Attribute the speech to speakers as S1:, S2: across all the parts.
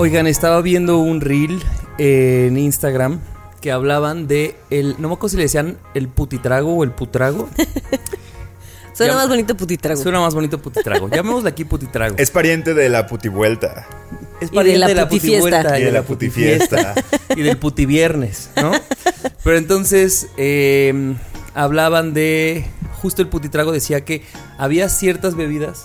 S1: Oigan, estaba viendo un reel en Instagram que hablaban de el. No me acuerdo si le decían el putitrago o el putrago.
S2: Suena
S1: Ya-
S2: más bonito putitrago.
S1: Suena más bonito putitrago. Llamémosle aquí putitrago.
S3: Es pariente de la putivuelta.
S1: Es
S2: Y de la
S1: pariente
S2: putifiesta.
S1: putivuelta
S3: Y de la putifiesta.
S1: y del putiviernes, ¿no? Pero entonces eh, hablaban de. Justo el putitrago decía que había ciertas bebidas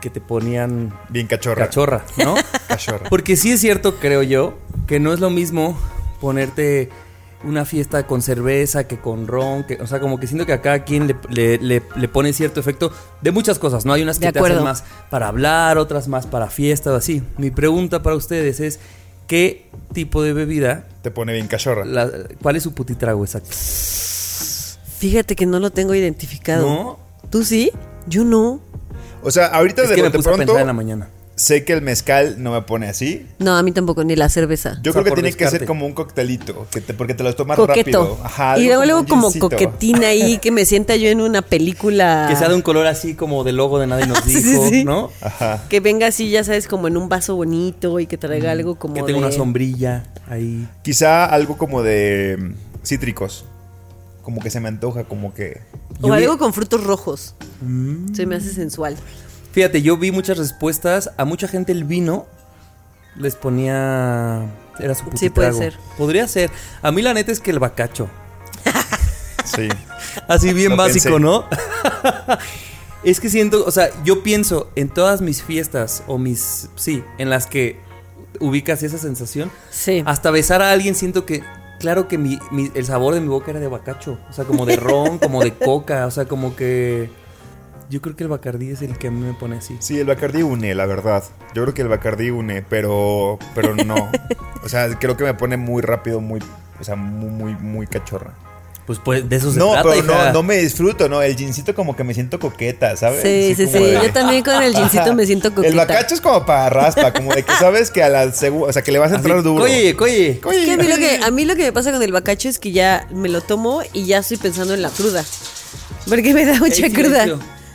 S1: que te ponían
S3: Bien cachorra.
S1: cachorra, ¿no?
S3: Cachorra.
S1: Porque sí es cierto, creo yo, que no es lo mismo ponerte una fiesta con cerveza que con ron, que, o sea, como que siento que a cada quien le, le- le- le pone cierto efecto de muchas cosas, ¿no? Hay unas que
S2: De
S1: te hacen
S2: acuerdo.
S1: más para hablar, otras más para fiesta o así. Mi pregunta para ustedes es, ¿qué tipo de bebida,
S3: Te pone bien cachorra.
S1: la- cuál es su putitrago exacto?
S2: Fíjate que no lo tengo identificado.
S1: ¿No?
S2: ¿Tú sí? Yo no.
S3: O sea, ahorita
S1: Es
S3: de
S1: que me puse a
S3: pronto
S1: pensar en la mañana.
S3: sé que el mezcal no me pone así.
S2: No, a mí tampoco, ni la cerveza.
S3: Yo
S1: O sea,
S3: creo que tiene que ser como un coctelito, que te- porque te lo tomas
S2: Coqueto.
S3: rápido. Ajá,
S2: y luego, luego como coquetina ahí, que me sienta yo en una película.
S1: Que sea de un color así como de logo de nadie nos dijo,
S2: sí, sí.
S1: ¿no?
S3: Ajá.
S2: Que venga así, ya sabes, como en un vaso bonito y que traiga algo como
S1: Que tenga una
S2: de-
S1: sombrilla ahí.
S3: Quizá algo como de mm, cítricos. Como que se me antoja, como que.
S2: O
S1: vi-
S2: algo con frutos rojos.
S1: Mm.
S2: Se me hace sensual.
S1: Fíjate, yo vi muchas respuestas. A mucha gente el vino les ponía. Era su
S2: Sí, puede ser.
S1: Podría ser. A mí la neta es que el bacacho.
S3: Sí.
S1: Así bien
S3: Lo
S1: básico,
S3: pensé.
S1: ¿no? es que siento, o sea, yo pienso en todas mis fiestas o mis. Sí, en las que ubicas esa sensación.
S2: Sí.
S1: Hasta besar a alguien siento que. Claro que mi, mi- el sabor de mi boca era de bacacho. O sea, como de ron, como de coca. O sea, como que. Yo creo que el bacardí es el que a mí me pone así.
S3: Sí, el Bacardí une, la verdad. Yo creo que el Bacardí une, pero pero no. O sea, creo que me pone muy rápido, muy o sea, muy muy muy cachorra.
S1: Pues, pues de eso se
S3: No,
S1: trata,
S3: pero
S1: hija.
S3: no, no me disfruto, no, el jeansito como que me siento coqueta, ¿sabes?
S2: Sí, sí, sí.
S3: de-
S2: Yo también con el jeansito me siento coqueta.
S3: El bacacho es como para raspa, como de que sabes que a la segunda, o sea, que le vas a entrar
S1: Así,
S3: duro.
S1: Oye, oye.
S2: Es que a mí, lo que, a mí lo que me pasa con el bacacho es que ya me lo tomo y ya estoy pensando en la cruda. Porque me da mucha cruda.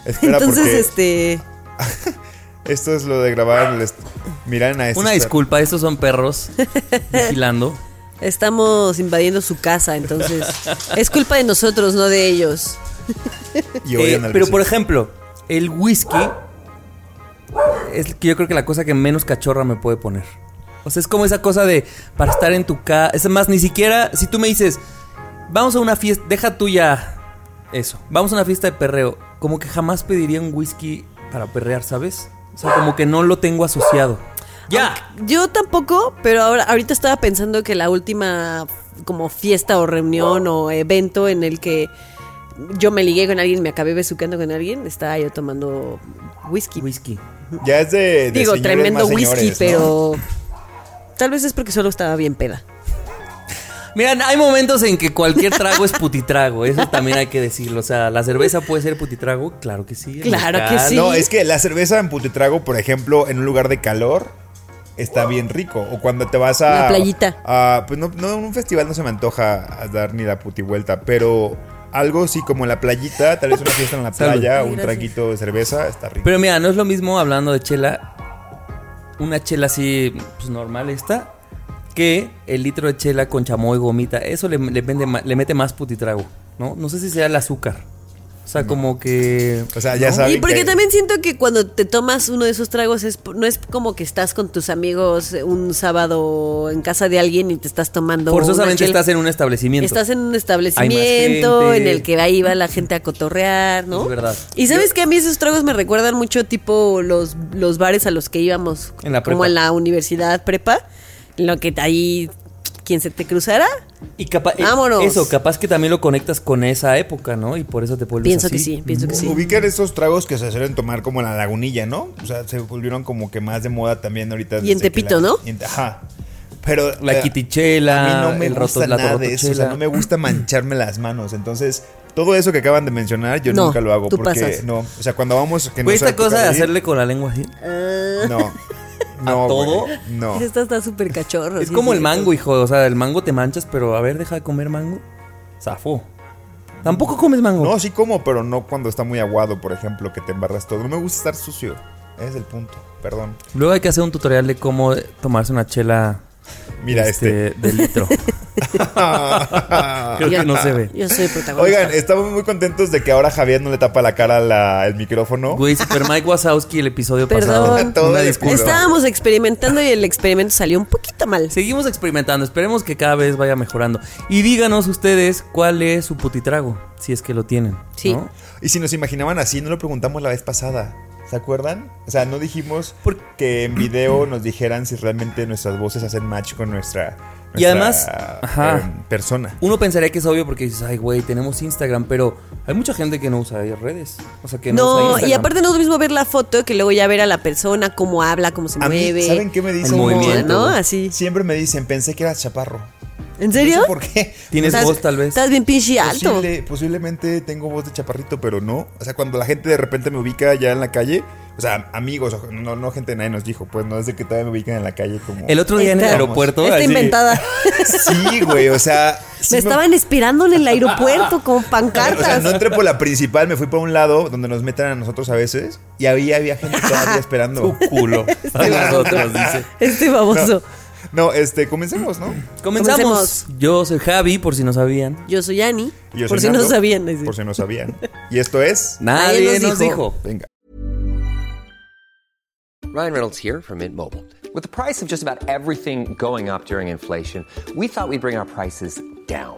S3: Espera,
S2: Entonces,
S3: porque
S2: este.
S3: esto es lo de grabar Miren a este
S1: Una disculpa, estos son perros vigilando.
S2: Estamos invadiendo su casa, entonces. es culpa de nosotros, no de ellos.
S3: Y
S1: Eh, pero por ejemplo, el whisky es que yo creo que la cosa que menos cachorra me puede poner. O sea, es como esa cosa de para estar en tu casa. Es más, ni siquiera si tú me dices, vamos a una fiesta, deja tuya eso, vamos a una fiesta de perreo, como que jamás pediría un whisky para perrear, ¿sabes? O sea, como que no lo tengo asociado. Ya.
S2: Yo tampoco, pero ahora ahorita estaba pensando que la última como fiesta o reunión o evento en el que yo me ligué con alguien, me acabé besuqueando con alguien, estaba yo tomando whisky.
S1: Whisky.
S3: ya es de, de
S2: Digo, tremendo
S3: más
S2: whisky,
S3: señores, ¿no?
S2: pero tal vez es porque solo estaba bien peda.
S1: Mira, hay momentos en que cualquier trago es putitrago, eso también hay que decirlo. O sea, la cerveza puede ser putitrago, claro que sí.
S2: Claro que sí.
S3: No, es que la cerveza en putitrago, por ejemplo, en un lugar de calor, está bien rico. O cuando te vas a.
S2: Una playita.
S3: a- pues no, no, en un festival no se me antoja a dar ni la putivuelta, pero algo sí, como la playita, tal vez una fiesta en la playa,
S2: Ay,
S3: un
S2: gracias.
S3: traguito de cerveza, está rico.
S1: Pero mira, no es lo mismo hablando de chela, una chela así, pues normal esta, que el litro de chela con chamoy, gomita. Eso le, le, vende le mete más putitrago, ¿no? No sé si sea el azúcar. O sea, como que.
S3: O sea, ya
S1: ¿no?
S3: saben
S2: Y porque
S3: que-
S2: también siento que cuando te tomas uno de esos tragos es no es como que estás con tus amigos un sábado en casa de alguien y te estás tomando
S1: Forzosamente estás en un establecimiento.
S2: Estás en un establecimiento en el que ahí va la gente a cotorrear, ¿no?
S1: Es verdad.
S2: Y sabes que a mí esos tragos me recuerdan mucho tipo los, los bares a los que íbamos
S1: En la
S2: como
S1: prepa.
S2: en la universidad prepa, en lo que ahí quien se te cruzara,
S1: Y capaz. eh,
S2: Vámonos.
S1: Eso, capaz que también lo conectas con esa época, ¿no? Y por eso te vuelves
S2: pienso
S1: así.
S2: que sí, pienso que sí.
S3: Ubican estos tragos que se suelen tomar como en la lagunilla, ¿no? O sea, se volvieron como que más de moda también ahorita.
S2: Y en Tepito,
S3: la-
S2: ¿no?
S3: en- Ajá. Pero
S1: La
S3: eh,
S1: quitichela,
S3: a mí no me
S1: el roto-
S3: gusta
S1: la
S3: nada de eso, o sea, no me gusta mancharme las manos. Entonces, todo eso que acaban de mencionar, yo
S2: No,
S3: nunca lo hago
S2: tú
S3: porque
S2: pasas.
S3: no, o sea, cuando vamos que no
S1: esta cosa de hacerle con la lengua así.
S3: No. No,
S1: todo?
S3: güey, No.
S2: Esta está súper cachorro.
S1: Es
S2: sí,
S1: como
S2: sí.
S1: el mango, hijo. O sea, el mango te manchas, pero a ver, deja de comer mango. Zafo. Tampoco comes mango.
S3: No, sí como, pero no cuando está muy aguado, por ejemplo, que te embarras todo. No me gusta estar sucio. Ese es el punto. Perdón.
S1: Luego hay que hacer un tutorial de cómo tomarse una chela
S3: Mira este.
S1: de litro. Creo que no se ve.
S2: Yo soy protagonista.
S3: Oigan, estamos muy contentos de que ahora Javier no le tapa la cara la- el micrófono.
S1: Güey, Super Mike Wazowski el episodio
S2: Perdón.
S1: pasado. Una disculpa.
S2: Estábamos experimentando y el experimento salió un poquito mal.
S1: Seguimos experimentando, esperemos que cada vez vaya mejorando. Y díganos ustedes cuál es su putitrago, si es que lo tienen.
S2: Sí.
S1: ¿no?
S3: Y si nos imaginaban así, no lo preguntamos la vez pasada. ¿Se acuerdan? O sea, no dijimos que en video nos dijeran si realmente nuestras voces hacen match con nuestra,
S1: Y además,
S3: nuestra,
S1: ajá.
S3: eh, persona.
S1: Uno pensaría que es obvio porque dices, ay, güey, tenemos Instagram, pero hay mucha gente que no usa redes. O sea, que no, usa
S2: No,
S1: Instagram.
S2: y aparte no es lo mismo ver la foto que luego ya ver a la persona, cómo habla, cómo se
S3: A mí,
S2: mueve.
S3: ¿saben qué me dicen?
S1: El movimiento.
S2: ¿No? Así.
S3: Siempre me dicen, pensé que eras chaparro.
S2: ¿En serio?
S3: No sé por qué.
S1: Tienes voz, tal vez.
S2: Estás bien pinche alto.
S3: Posible- posiblemente tengo voz de chaparrito, pero no. O sea, cuando la gente de repente me ubica ya en la calle, o sea, amigos, no, no gente nadie nos dijo, pues no es de que todavía me ubican en la calle como.
S1: El otro día en el aeropuerto.
S2: Está
S1: así-
S2: inventada.
S3: Sí, güey, o sea. sí
S2: me estaban esperando en el aeropuerto con
S3: O sea,
S2: pancartas.
S3: no entré por la principal, me fui por un lado donde nos meten a nosotros a veces y había, había gente todavía esperando.
S1: Tu culo. A nosotros, dice.
S2: Este baboso.
S3: No, este, comencemos, ¿no?
S1: Comenzamos.
S2: Comencemos.
S1: Yo soy Javi, por si no sabían.
S2: Yo soy Ani.
S3: Y yo
S2: por
S3: soy
S2: si no sabían.
S3: Por si no sabían. Y esto es.
S1: Nadie,
S2: Nadie nos
S1: nos
S2: dijo.
S1: dijo.
S3: Venga.
S4: Ryan Reynolds here from Mint Mobile. With the price of just about everything going up during inflation, we thought we'd bring our prices down.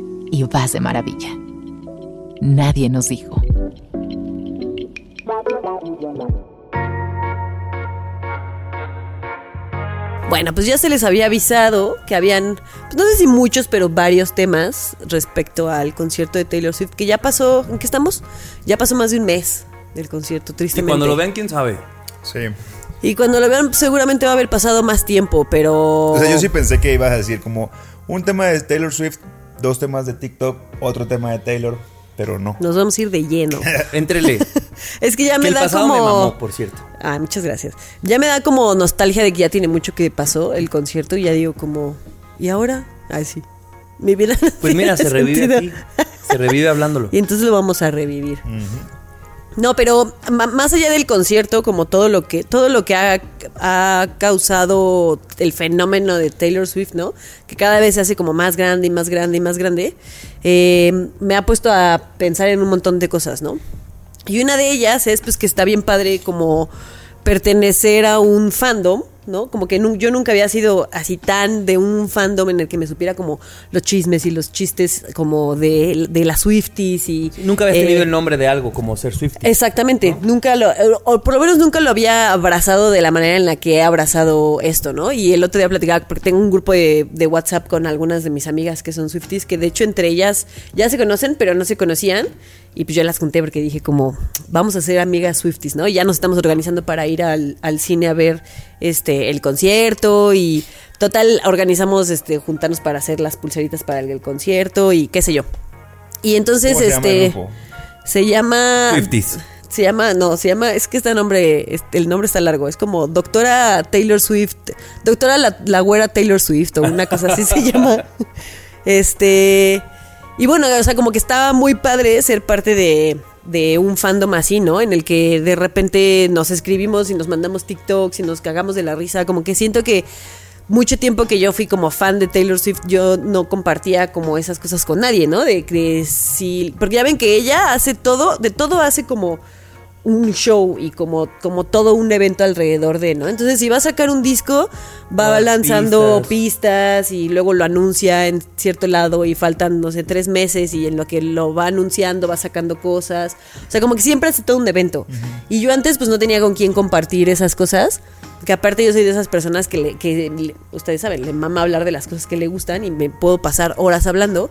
S5: y vas de maravilla. Nadie nos dijo.
S2: Bueno, pues ya se les había avisado que habían, pues no sé si muchos, pero varios temas respecto al concierto de Taylor Swift, que ya pasó, ¿en qué estamos? Ya pasó más de un mes del concierto,
S1: Y
S2: tristemente.
S1: cuando lo vean, quién sabe.
S3: Sí.
S2: Y cuando lo vean, seguramente va a haber pasado más tiempo, pero...
S3: O sea, yo sí pensé que ibas a decir como un tema de Taylor Swift, dos temas de TikTok, otro tema de Taylor, pero no.
S2: Nos vamos a ir de lleno.
S1: Entrele.
S2: es que ya
S1: que
S2: me
S1: el
S2: da
S1: pasado
S2: como...
S1: me mamó, por cierto.
S2: Ah, muchas gracias. Ya me da como nostalgia de que ya tiene mucho que pasó el concierto y ya digo como... ¿Y ahora? Ay, sí. Mi vida no
S1: Pues mira, se revive aquí. Se revive hablándolo.
S2: Y entonces lo vamos a revivir. No, pero más allá del concierto, como todo lo que, todo lo que ha, ha causado el fenómeno de Taylor Swift, ¿no? Que cada vez se hace como más grande y más grande y más grande, eh, me ha puesto a pensar en un montón de cosas, ¿no? Y una de ellas es pues que está bien padre como pertenecer a un fandom, ¿no? Como que nu- yo nunca había sido así tan de un fandom en el que me supiera como los chismes y los chistes como de, de las Swifties y...
S1: Nunca habías
S2: eh,
S1: tenido el nombre de algo como ser Swift.
S2: Exactamente, nunca lo, o por lo menos nunca lo había abrazado de la manera en la que he abrazado esto, ¿no? Y el otro día platicaba, porque tengo un grupo de, de WhatsApp con algunas de mis amigas que son Swifties, que de hecho entre ellas ya se conocen, pero no se conocían. Y pues yo las junté porque dije como, vamos a ser amigas Swifties, ¿no? Y ya nos estamos organizando para ir al, al cine a ver este el concierto y total organizamos este juntarnos para hacer las pulseritas para el, el concierto y qué sé yo. Y entonces
S3: ¿Cómo se llama
S2: este se llama
S1: Swifties.
S2: Se llama, no, se llama, es que este nombre, este, el nombre está largo, es como Doctora Taylor Swift, Doctora la, la güera Taylor Swift o una cosa así se llama. Este, y bueno, o sea, como que estaba muy padre ser parte de, de un fandom así, ¿no? En el que de repente nos escribimos y nos mandamos TikToks y nos cagamos de la risa, como que siento que mucho tiempo que yo fui como fan de Taylor Swift, yo no compartía como esas cosas con nadie, ¿no? De que si. Porque ya ven que ella hace todo, de todo hace como un show y como, como todo un evento alrededor de, ¿no? Entonces, si va a sacar un disco, va
S1: Las
S2: lanzando
S1: pistas.
S2: pistas. y luego lo anuncia en cierto lado y faltan, no sé, tres meses y en lo que lo va anunciando va sacando cosas. O sea, como que siempre hace todo un evento. Y yo antes pues no tenía con quién compartir esas cosas. Que aparte yo soy de esas personas que, le- que le- ustedes saben, le mama hablar de las cosas que le gustan y me puedo pasar horas hablando.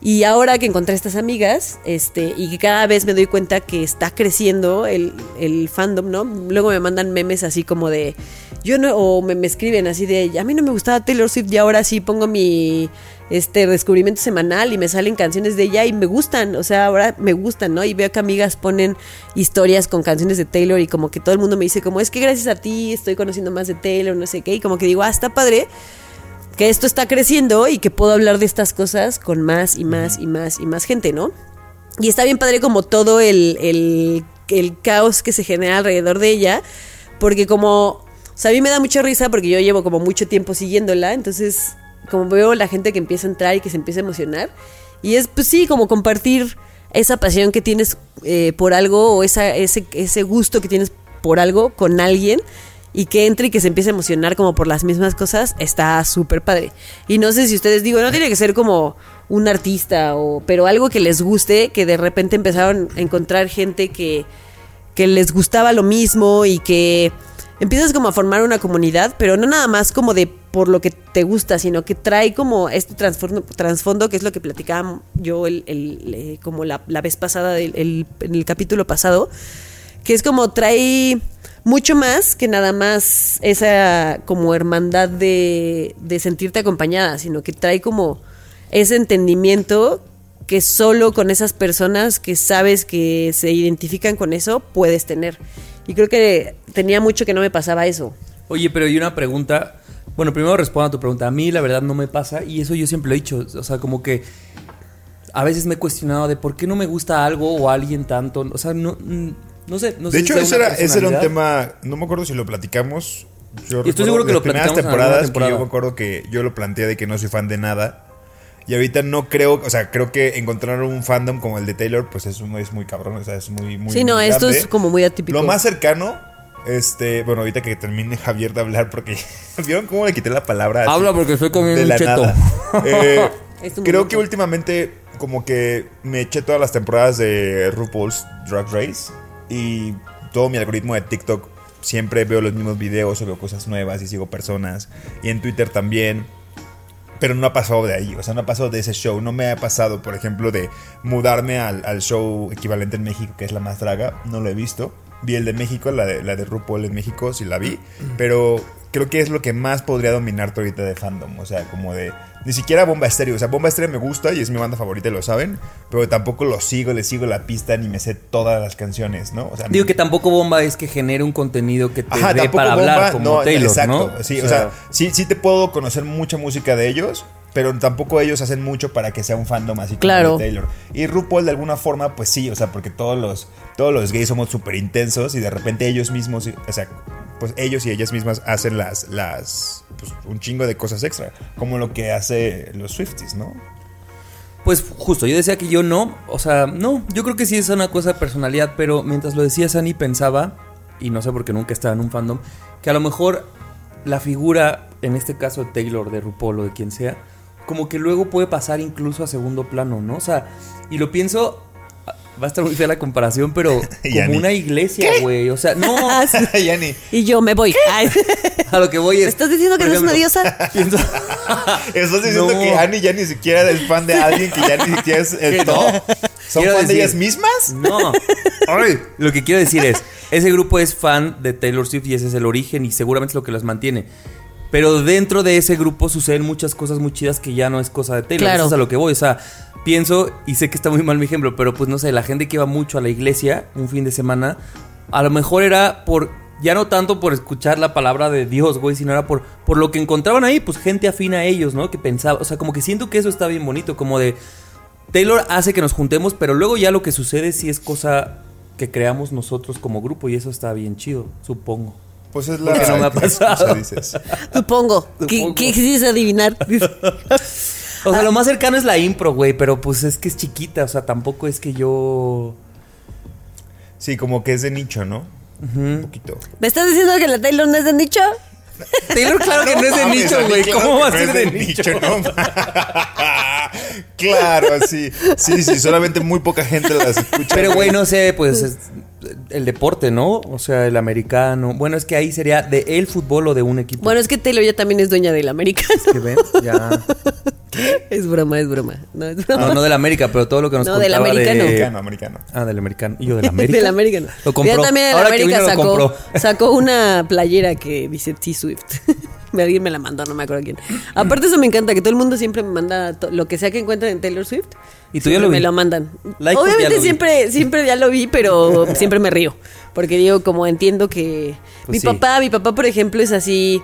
S2: Y ahora que encontré estas amigas, este, y que cada vez me doy cuenta que está creciendo el, el fandom, ¿no? Luego me mandan memes así como de. Yo no, o me, me escriben así de. A mí no me gustaba Taylor Swift y ahora sí pongo mi este descubrimiento semanal y me salen canciones de ella y me gustan, o sea, ahora me gustan, ¿no? Y veo que amigas ponen historias con canciones de Taylor y como que todo el mundo me dice como es que gracias a ti estoy conociendo más de Taylor, no sé qué, y como que digo, ah, está padre que esto está creciendo y que puedo hablar de estas cosas con más y más y más y más gente, ¿no? Y está bien padre como todo el, el, caos que se genera alrededor de ella, porque como, o sea, a mí me da mucha risa porque yo llevo como mucho tiempo siguiéndola, entonces como veo la gente que empieza a entrar y que se empieza a emocionar, y es pues sí, como compartir esa pasión que tienes eh, por algo o esa, ese, ese gusto que tienes por algo con alguien y que entre y que se empiece a emocionar como por las mismas cosas, está súper padre. Y no sé si ustedes digo, no tiene que ser como un artista o pero algo que les guste, que de repente empezaron a encontrar gente que que les gustaba lo mismo y que empiezas como a formar una comunidad, pero no nada más como de por lo que te gusta, sino que trae como este trasfondo, que es lo que platicaba yo el, el- como la, la vez pasada, el- en el capítulo pasado, que es como trae mucho más que nada más esa como hermandad de, de sentirte acompañada, sino que trae como ese entendimiento que solo con esas personas que sabes que se identifican con eso puedes tener. Y creo que tenía mucho que no me pasaba eso.
S1: Oye, pero hay una pregunta. Bueno, primero respondo a tu pregunta. A mí la verdad no me pasa y eso yo siempre lo he dicho. O sea, como que a veces me he cuestionado de por qué no me gusta algo o alguien tanto. O sea, no, mm, no sé. No sé
S3: de
S1: si
S3: hecho,
S1: sea
S3: ese era, ese era un tema, no me acuerdo si lo platicamos. Yo
S1: Y estoy seguro que
S3: las
S1: lo
S3: primeras temporadas que
S1: temporada.
S3: yo me acuerdo que yo lo planteé de que no soy fan de nada. Y ahorita no creo, o sea, creo que encontrar un fandom como el de Taylor, pues es, un- es muy cabrón, o sea, es muy, muy
S2: sí, no,
S3: muy
S2: esto
S3: grande.
S2: es como muy atípico.
S3: Lo más cercano, este, bueno, ahorita que termine Javier de hablar, porque ¿vieron cómo le quité la palabra? así
S1: Habla porque estoy comiendo
S3: de
S1: un
S3: la
S1: cheto.
S3: nada? Eh,
S2: Es un
S3: creo
S2: momento.
S3: que últimamente como que me eché todas las temporadas de RuPaul's Drag Race y todo mi algoritmo de TikTok siempre veo los mismos videos o veo cosas nuevas y sigo personas y en Twitter también. Pero no ha pasado de ahí, o sea, no ha pasado de ese show. No me ha pasado, por ejemplo, de mudarme al, al show equivalente en México, que es La Más Draga. No lo he visto. Vi el de México, la de, la de RuPaul en México, sí la vi. Pero creo que es lo que más podría dominar ahorita de fandom. O sea, como de. Ni siquiera Bomba Estéreo. O sea, Bomba Estéreo me gusta y es mi banda favorita, lo saben. Pero tampoco lo sigo, le sigo la pista ni me sé todas las canciones, ¿no? O sea,
S1: Digo que tampoco bomba es que genere un contenido que te
S3: Ajá,
S1: dé
S3: tampoco
S1: para hablar
S3: bomba,
S1: como
S3: no,
S1: Taylor,
S3: exacto.
S1: ¿no?
S3: Sí, o sea, sí, sí te puedo conocer mucha música de ellos, pero tampoco ellos hacen mucho para que sea un fandom así como
S2: Claro.
S3: el de Taylor. Y RuPaul de alguna forma, pues sí, o sea, porque todos los, todos los gays somos súper intensos y de repente ellos mismos, o sea, pues ellos y ellas mismas hacen las, las, pues un chingo de cosas extra, como lo que hace los Swifties, ¿no?
S1: Pues justo, yo decía que yo no, o sea, no, yo creo que sí es una cosa de personalidad, pero mientras lo decía Sani pensaba, y no sé por qué nunca estaba en un fandom, que a lo mejor la figura, en este caso de Taylor, de RuPaul o de quien sea, como que luego puede pasar incluso a segundo plano, ¿no? O sea, y lo pienso, va a estar muy fea la comparación, pero como una iglesia, güey, o sea, no,
S2: Ah. Y yo me voy. Ay,
S1: a lo que voy es...
S2: ¿Me estás diciendo que no es una diosa?
S1: pienso-
S3: Estás diciendo
S1: No.
S3: que Annie ya ni siquiera es fan de alguien que ya ni siquiera es el top. ¿Son
S1: Quiero
S3: fan de ellas mismas?
S1: No. Ay, lo que quiero decir es, ese grupo es fan de Taylor Swift y ese es el origen y seguramente es lo que los mantiene. Pero dentro de ese grupo suceden muchas cosas muy chidas que ya no es cosa de Taylor.
S2: Claro.
S1: Eso es a lo que voy. O sea, pienso, y sé que está muy mal mi ejemplo, pero pues no sé, la gente que iba mucho a la iglesia un fin de semana, a lo mejor era por. Ya no tanto por escuchar la palabra de Dios, güey, sino era por, por lo que encontraban ahí, pues gente afín a ellos, ¿no? Que pensaba, o sea, como que siento que eso está bien bonito, como de Taylor hace que nos juntemos, pero luego ya lo que sucede sí es cosa que creamos nosotros como grupo y eso está bien chido, supongo.
S3: Pues es la.
S1: Porque no me ha pasado.
S3: dices.
S2: Supongo. ¿Qué, qué quisiste adivinar?
S1: O sea, lo más cercano es la impro, güey, pero pues es que es chiquita, o sea, tampoco es que yo...
S3: Sí, como que es de nicho, ¿no? Un poquito.
S2: ¿Me estás diciendo que la Taylor no es de nicho?
S1: Taylor, claro que no es de
S3: mames,
S1: nicho, güey.
S3: claro
S1: ¿Cómo va a
S3: no
S1: ser
S3: es
S1: de nicho?
S3: no? claro, sí. Sí, sí, solamente muy poca gente las escucha.
S1: Pero, güey, no sé, pues es el deporte, ¿no? O sea, el americano. Bueno, es que ahí sería de el fútbol o de un equipo.
S2: Bueno, es que Taylor ya también es dueña del americano.
S1: que ven, ya.
S2: Es broma, es broma. No, es broma.
S1: No, no del América, pero todo lo que nos
S2: No, del
S1: contaba
S2: americano.
S1: de-
S3: Americano, americano.
S1: Ah, del americano. Y yo del América.
S2: Del americano.
S1: Lo compró.
S2: Ya también el
S1: Ahora que
S2: América
S1: vino, lo
S2: sacó,
S1: compró.
S2: sacó una playera que dice T-Swift. Alguien me la mandó, no me acuerdo quién. Aparte eso me encanta, que todo el mundo siempre me manda lo que sea que encuentren en Taylor Swift.
S1: Y tú ya lo vi.
S2: me lo mandan.
S1: Like,
S2: Obviamente
S1: lo vi.
S2: siempre, siempre ya lo vi, pero siempre me río. Porque digo, como entiendo que...
S1: Pues
S2: mi
S1: sí.
S2: papá, mi papá, por ejemplo, es así...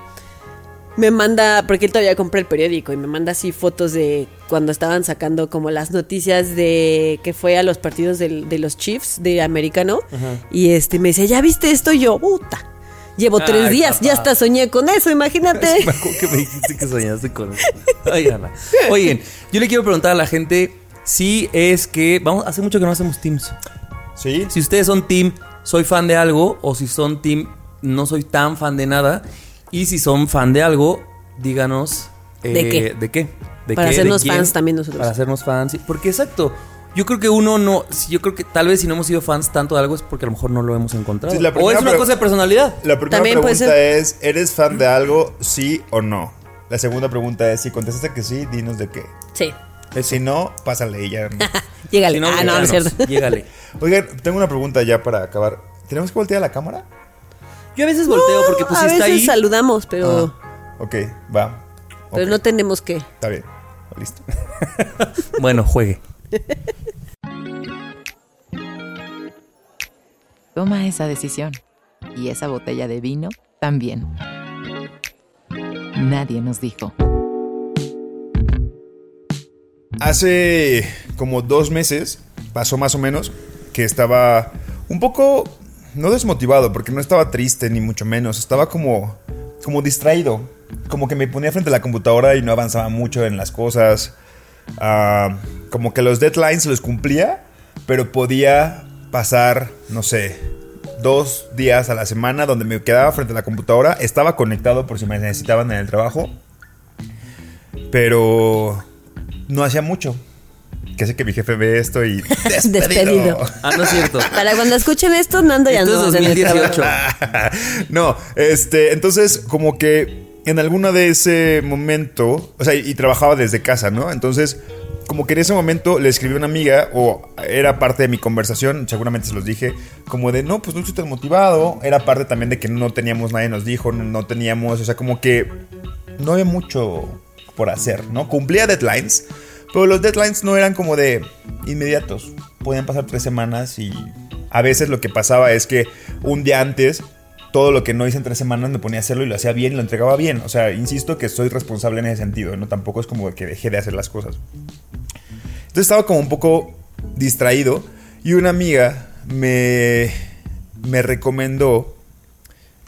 S2: Me manda, porque él todavía compra el periódico y me manda así fotos de cuando estaban sacando como las noticias de que fue a los partidos del- de los Chiefs de americano. Y este me dice, ¿ya viste esto? Y yo, puta. Llevo tres días,
S1: papá.
S2: ya hasta soñé con eso, imagínate.
S1: Me acuerdo que me dijiste que soñaste con eso. Ay, Ana. Oigan, yo le quiero preguntar a la gente si es que. Vamos, hace mucho que no hacemos teams.
S3: Sí.
S1: Si ustedes son team, soy fan de algo, o si son team, no soy tan fan de nada. Y si son fan de algo, díganos. eh,
S2: ¿De qué?
S1: ¿De qué? ¿De
S2: Para
S1: qué?
S2: hacernos
S1: ¿De quién?
S2: fans también nosotros.
S1: Para hacernos fans. Porque exacto. Yo creo que uno no. Yo creo que tal vez si no hemos sido fans tanto de algo es porque a lo mejor no lo hemos encontrado.
S3: Sí,
S1: o es una cosa de personalidad.
S3: La primera
S2: También
S3: pregunta es, ¿eres fan de algo, sí o no? La segunda pregunta es, si contestaste que sí, dinos de qué.
S2: Sí.
S3: Si no, pásale ya. no.
S2: Llégale.
S1: Si no,
S2: ah, no, no es cierto.
S1: Llégale.
S3: Oigan, tengo una pregunta ya para acabar. ¿Tenemos que voltear la cámara?
S1: Yo a veces volteo porque pues
S2: a
S1: si está
S2: veces
S1: ahí.
S2: saludamos, pero,
S3: Ah, ok, va.
S2: pero no tenemos que.
S3: Está bien. Listo.
S1: Bueno, juegue.
S5: Toma esa decisión. Y esa botella de vino también. Nadie nos dijo.
S3: Hace como dos meses, pasó más o menos, que estaba un poco, no desmotivado, porque no estaba triste ni mucho menos, estaba como, como distraído, como que me ponía frente a la computadora y no avanzaba mucho en las cosas, Ah, como que los deadlines los cumplía, pero podía pasar, no sé, dos días a la semana donde me quedaba frente a la computadora, estaba conectado por si me necesitaban en el trabajo, pero no hacía mucho. Que sé que mi jefe ve esto y despedido.
S2: Despedido.
S1: Ah, no es cierto.
S2: Para cuando escuchen esto, Nando ya
S1: Esto
S2: no
S1: es
S2: en el
S1: 2018.
S2: trabajo.
S3: no, este, entonces como que en alguna de ese momento, o sea, y, trabajaba desde casa, ¿no? Entonces, como que en ese momento le escribí a una amiga, o era parte de mi conversación, seguramente se los dije, como de, no, pues no estoy tan motivado, era parte también de que no teníamos, nadie nos dijo, no, no teníamos, o sea, como que no había mucho por hacer, ¿no? Cumplía deadlines, pero los deadlines no eran como de inmediatos. Podían pasar tres semanas y a veces lo que pasaba es que un día antes todo lo que no hice en tres semanas me ponía a hacerlo y lo hacía bien y lo entregaba bien. O sea, insisto que soy responsable en ese sentido, ¿no? Tampoco es como que dejé de hacer las cosas. Entonces estaba como un poco distraído y una amiga me, me recomendó,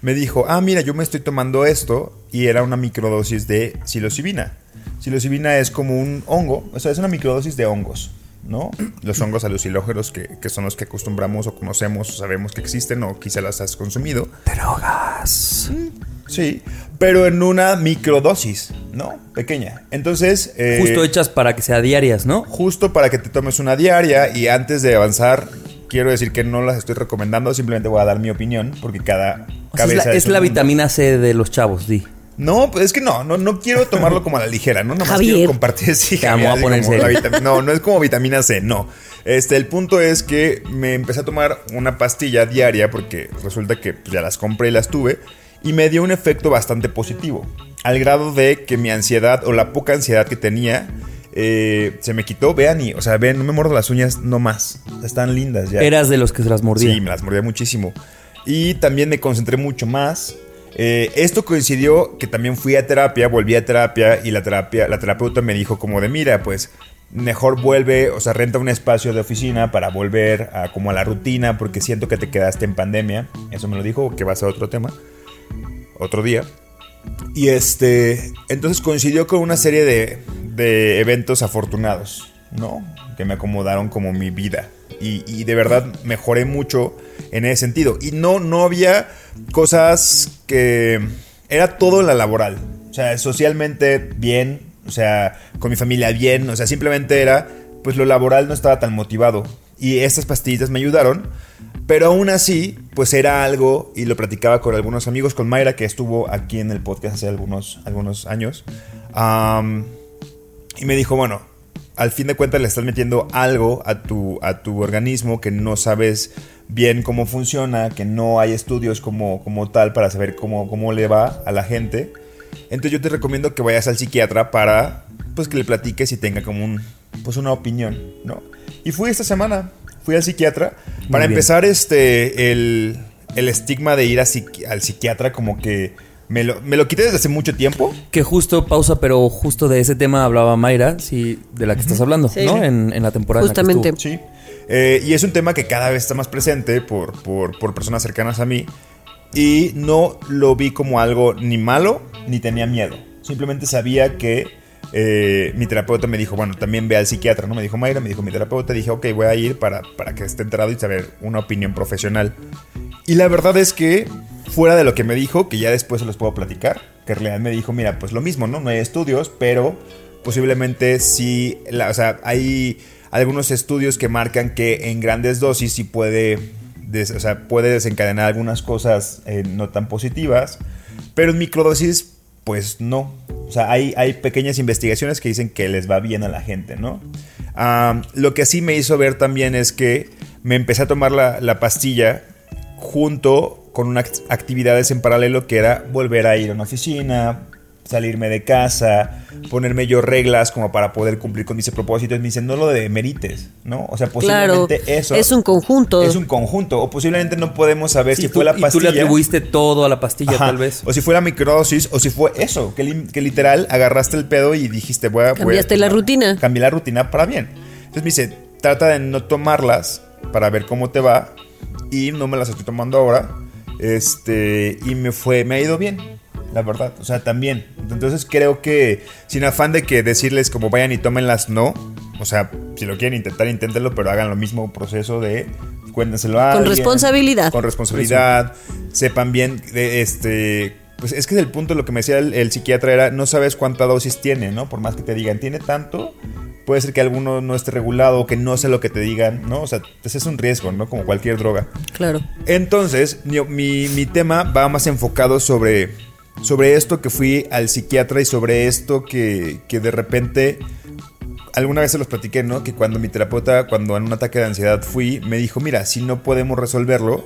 S3: me dijo, ah, mira, yo me estoy tomando esto y era una microdosis de psilocibina. Psilocibina es como un hongo, o sea, es una microdosis de hongos, ¿no? Los hongos alucinógenos que, que son los que acostumbramos o conocemos o sabemos que existen o quizá las has consumido.
S1: Drogas.
S3: Sí, pero en una microdosis, ¿no? Pequeña. Entonces... eh,
S1: Justo hechas para que sea diarias, ¿no?
S3: justo para que te tomes una diaria y antes de avanzar quiero decir que no las estoy recomendando, simplemente voy a dar mi opinión porque cada
S1: O sea, es
S3: cabeza
S1: la, es la vitamina C de los chavos, di.
S3: No, pues es que no, no, no quiero tomarlo como a la ligera, ¿no? Nomás
S2: Javier.
S3: quiero compartir sí, Javier,
S1: a poner
S3: como No, no es como vitamina C, no. Este, el punto es que me empecé a tomar una pastilla diaria porque resulta que pues, ya las compré y las tuve y me dio un efecto bastante positivo. al grado de que mi ansiedad o la poca ansiedad que tenía eh, se me quitó. Vean y, o sea, ven, no me muerdo las uñas no más. Están lindas ya.
S1: Eras de los que se las mordía.
S3: Sí, me las mordía muchísimo. Y también me concentré mucho más. Eh, esto coincidió que también fui a terapia, volví a terapia y la terapia, la terapeuta me dijo como de mira, pues mejor vuelve, o sea, renta un espacio de oficina para volver a como a la rutina porque siento que te quedaste en pandemia. Eso me lo dijo, que va a ser otro tema, otro día. Y este, entonces coincidió con una serie de, de eventos afortunados, ¿no? Que me acomodaron como mi vida. Y, de verdad mejoré mucho en ese sentido. Y no, no había cosas que... Era todo la laboral. O sea, socialmente bien, o sea, con mi familia bien, o sea, simplemente era, pues lo laboral no estaba tan motivado. Y estas pastillitas me ayudaron, pero aún así, pues era algo, y lo platicaba con algunos amigos, con Mayra, que estuvo aquí en el podcast hace algunos, algunos años, y me dijo, bueno, al fin de cuentas le estás metiendo algo a tu, a tu organismo que no sabes bien cómo funciona, que no hay estudios como, como tal para saber cómo, cómo le va a la gente. Entonces yo te recomiendo que vayas al psiquiatra para pues que le platiques y tenga como un pues una opinión, ¿no? Y fui esta semana, fui al psiquiatra para
S1: bien.
S3: empezar este el, el estigma de ir a al psiquiatra como que me lo, me lo quité desde hace mucho tiempo.
S1: Que justo, pausa, pero justo de ese tema hablaba Mayra, sí, de la que estás hablando,
S2: Sí.
S1: ¿no? En, en la temporada. en la que
S2: Justamente.
S3: Sí. Eh, y es un tema que cada vez está más presente por, por, por personas cercanas a mí. Y no lo vi como algo ni malo ni tenía miedo. Simplemente sabía que eh, mi terapeuta me dijo, bueno, también ve al psiquiatra, ¿no? Me dijo Mayra, me dijo mi terapeuta. Dije, ok, voy a ir para, para que esté enterado y saber una opinión profesional. Y la verdad es que, fuera de lo que me dijo, que ya después se los puedo platicar, que en realidad me dijo, mira, pues lo mismo, ¿no? No hay estudios, pero posiblemente sí, o sea, hay algunos estudios que marcan que en grandes dosis sí puede, o sea, puede desencadenar algunas cosas eh, no tan positivas, pero en microdosis, pues no. O sea, hay, hay pequeñas investigaciones que dicen que les va bien a la gente, ¿no? Lo que sí me hizo ver también es que me empecé a tomar la, la pastilla junto con unas actividades en paralelo que era volver a ir a una oficina, salirme de casa, ponerme yo reglas como para poder cumplir con mis propósitos. Me dicen, no lo demerites, ¿no? O sea,
S2: Claro,
S3: posiblemente eso...
S2: es un conjunto.
S3: Es un conjunto. O posiblemente no podemos saber
S1: Sí,
S3: si
S1: tú-
S3: fue la
S1: y tú
S3: pastilla.
S1: le atribuiste todo a la pastilla,
S3: Ajá.
S1: tal vez.
S3: O si fue la microdosis, o si fue eso, que, li- que literal agarraste el pedo y dijiste, voy a. voy a
S2: Cambiaste la rutina.
S3: Cambié la rutina para bien. Entonces me dice, trata de no tomarlas para ver cómo te va. Y no me las estoy tomando ahora. Este, y me fue, me ha ido bien, la verdad. O sea, también. Entonces creo que, sin afán de que decirles como vayan y tómenlas, no. O sea, si lo quieren intentar, inténtenlo, pero hagan lo mismo proceso de cuéntenselo a
S2: Con
S3: alguien.
S2: responsabilidad.
S3: Con responsabilidad. Sepan bien, de, este. Pues es que el punto, lo que me decía el, el psiquiatra era, no sabes cuánta dosis tiene, ¿no? Por más que te digan, tiene tanto, puede ser que alguno no esté regulado o que no sé lo que te digan, ¿no? O sea, ese es un riesgo, ¿no? Como cualquier droga.
S2: Claro.
S3: Entonces, mi, mi- mi tema va más enfocado sobre, sobre esto que fui al psiquiatra y sobre esto que, que de repente, alguna vez se los platiqué, ¿no? Que cuando mi terapeuta, cuando en un ataque de ansiedad fui, me dijo, mira, si no podemos resolverlo,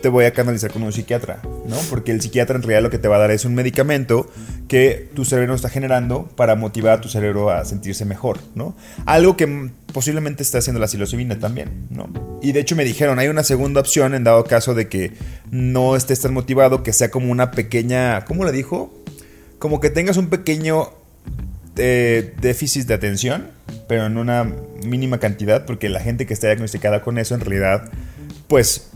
S3: te voy a canalizar con un psiquiatra, ¿no? Porque el psiquiatra en realidad lo que te va a dar es un medicamento que tu cerebro está generando para motivar a tu cerebro a sentirse mejor, ¿no? Algo que posiblemente está haciendo la psilocibina también, ¿no? Y de hecho me dijeron, hay una segunda opción en dado caso de que no estés tan motivado, que sea como una pequeña, ¿cómo le dijo? Como que tengas un pequeño eh, déficit de atención, pero en una mínima cantidad, porque la gente que está diagnosticada con eso en realidad, pues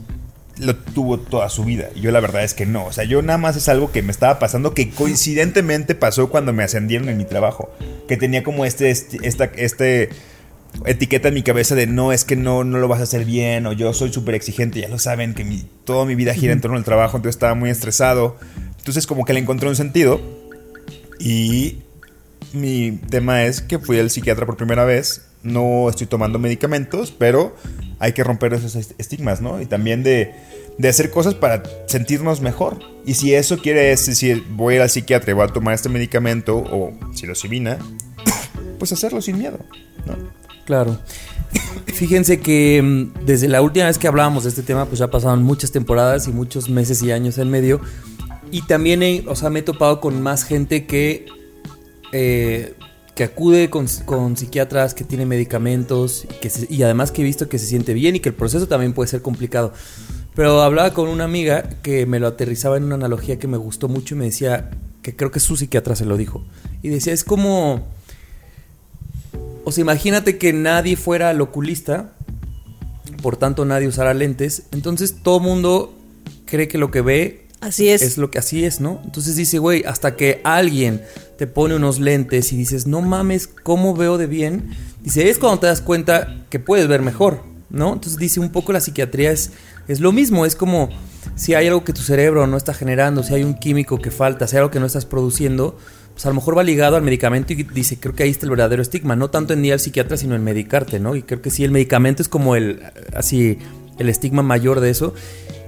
S3: lo tuvo toda su vida. Y yo la verdad es que no. O sea, yo nada más es algo que me estaba pasando que coincidentemente pasó cuando me ascendieron en mi trabajo. Que tenía como este, este, esta, este etiqueta en mi cabeza de no, es que no, no lo vas a hacer bien o yo soy súper exigente. Ya lo saben que mi, toda mi vida gira en torno al trabajo, entonces estaba muy estresado. Entonces como que le encontré un sentido. Y mi tema es que fui al psiquiatra por primera vez. No estoy tomando medicamentos, pero hay que romper esos est- estigmas, ¿no? Y también de, de hacer cosas para sentirnos mejor. Y si eso quiere decir, voy a ir al psiquiatra y voy a tomar este medicamento o psilocibina, pues hacerlo sin miedo, ¿no?
S1: Claro. Fíjense que mm, desde la última vez que hablábamos de este tema, pues ya pasaron muchas temporadas y muchos meses y años en medio. Y también, he- o me topado con más gente que, eh, que acude con, con psiquiatras, que tiene medicamentos, que se- y además que he visto que se siente bien y que el proceso también puede ser complicado. Pero hablaba con una amiga que me lo aterrizaba en una analogía que me gustó mucho y me decía, que creo que su psiquiatra se lo dijo. Y decía, es como... O sea, imagínate que nadie fuera al oculista, por tanto nadie usara lentes, entonces todo mundo cree que lo que ve
S2: Así es.
S1: es lo que así es, ¿no? Entonces dice, güey, hasta que alguien te pone unos lentes y dices, no mames, ¿cómo veo de bien? Dice, es cuando te das cuenta que puedes ver mejor, ¿no? Entonces dice, un poco la psiquiatría es, es lo mismo, es como si hay algo que tu cerebro no está generando, si hay un químico que falta, si hay algo que no estás produciendo, pues a lo mejor va ligado al medicamento y dice, creo que ahí está el verdadero estigma, no tanto en ir al psiquiatra, sino en medicarte, ¿no? Y creo que sí, el medicamento es como el, así, el estigma mayor de eso.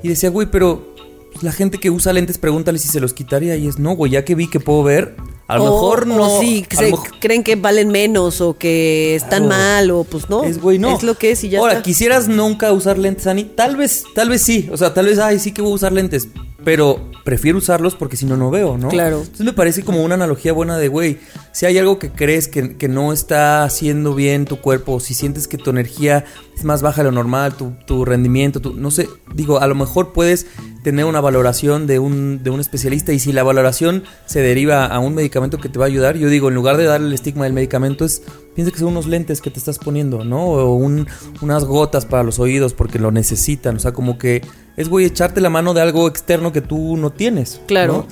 S1: Y decía, güey, pero la gente que usa lentes, pregúntale si se los quitaría. Y es, no, güey, ya que vi que puedo ver, a lo
S2: O-
S1: mejor no.
S2: O sí, que se creen que valen menos o que están
S1: Claro.
S2: mal o pues no.
S1: Es, güey, no.
S2: Es lo que es y ya
S1: Ahora,
S2: está.
S1: quisieras nunca usar lentes, Ani. Tal vez, tal vez sí. O sea, tal vez, ay, sí que voy a usar lentes. Pero prefiero usarlos porque si no, no veo, ¿no?
S2: Claro.
S1: Entonces me parece como una analogía buena de, güey, si hay algo que crees que, que no está haciendo bien tu cuerpo, si sientes que tu energía es más baja de lo normal, tu, tu rendimiento, tu, no sé, digo, a lo mejor puedes tener una valoración de un, de un especialista y si la valoración se deriva a un medicamento que te va a ayudar, yo digo, en lugar de darle el estigma del medicamento, es, piensa que son unos lentes que te estás poniendo, ¿no? O un- unas gotas para los oídos porque lo necesitan, o sea, como que es, güey, echarte la mano de algo externo que tú no tienes.
S2: Claro.
S1: ¿no?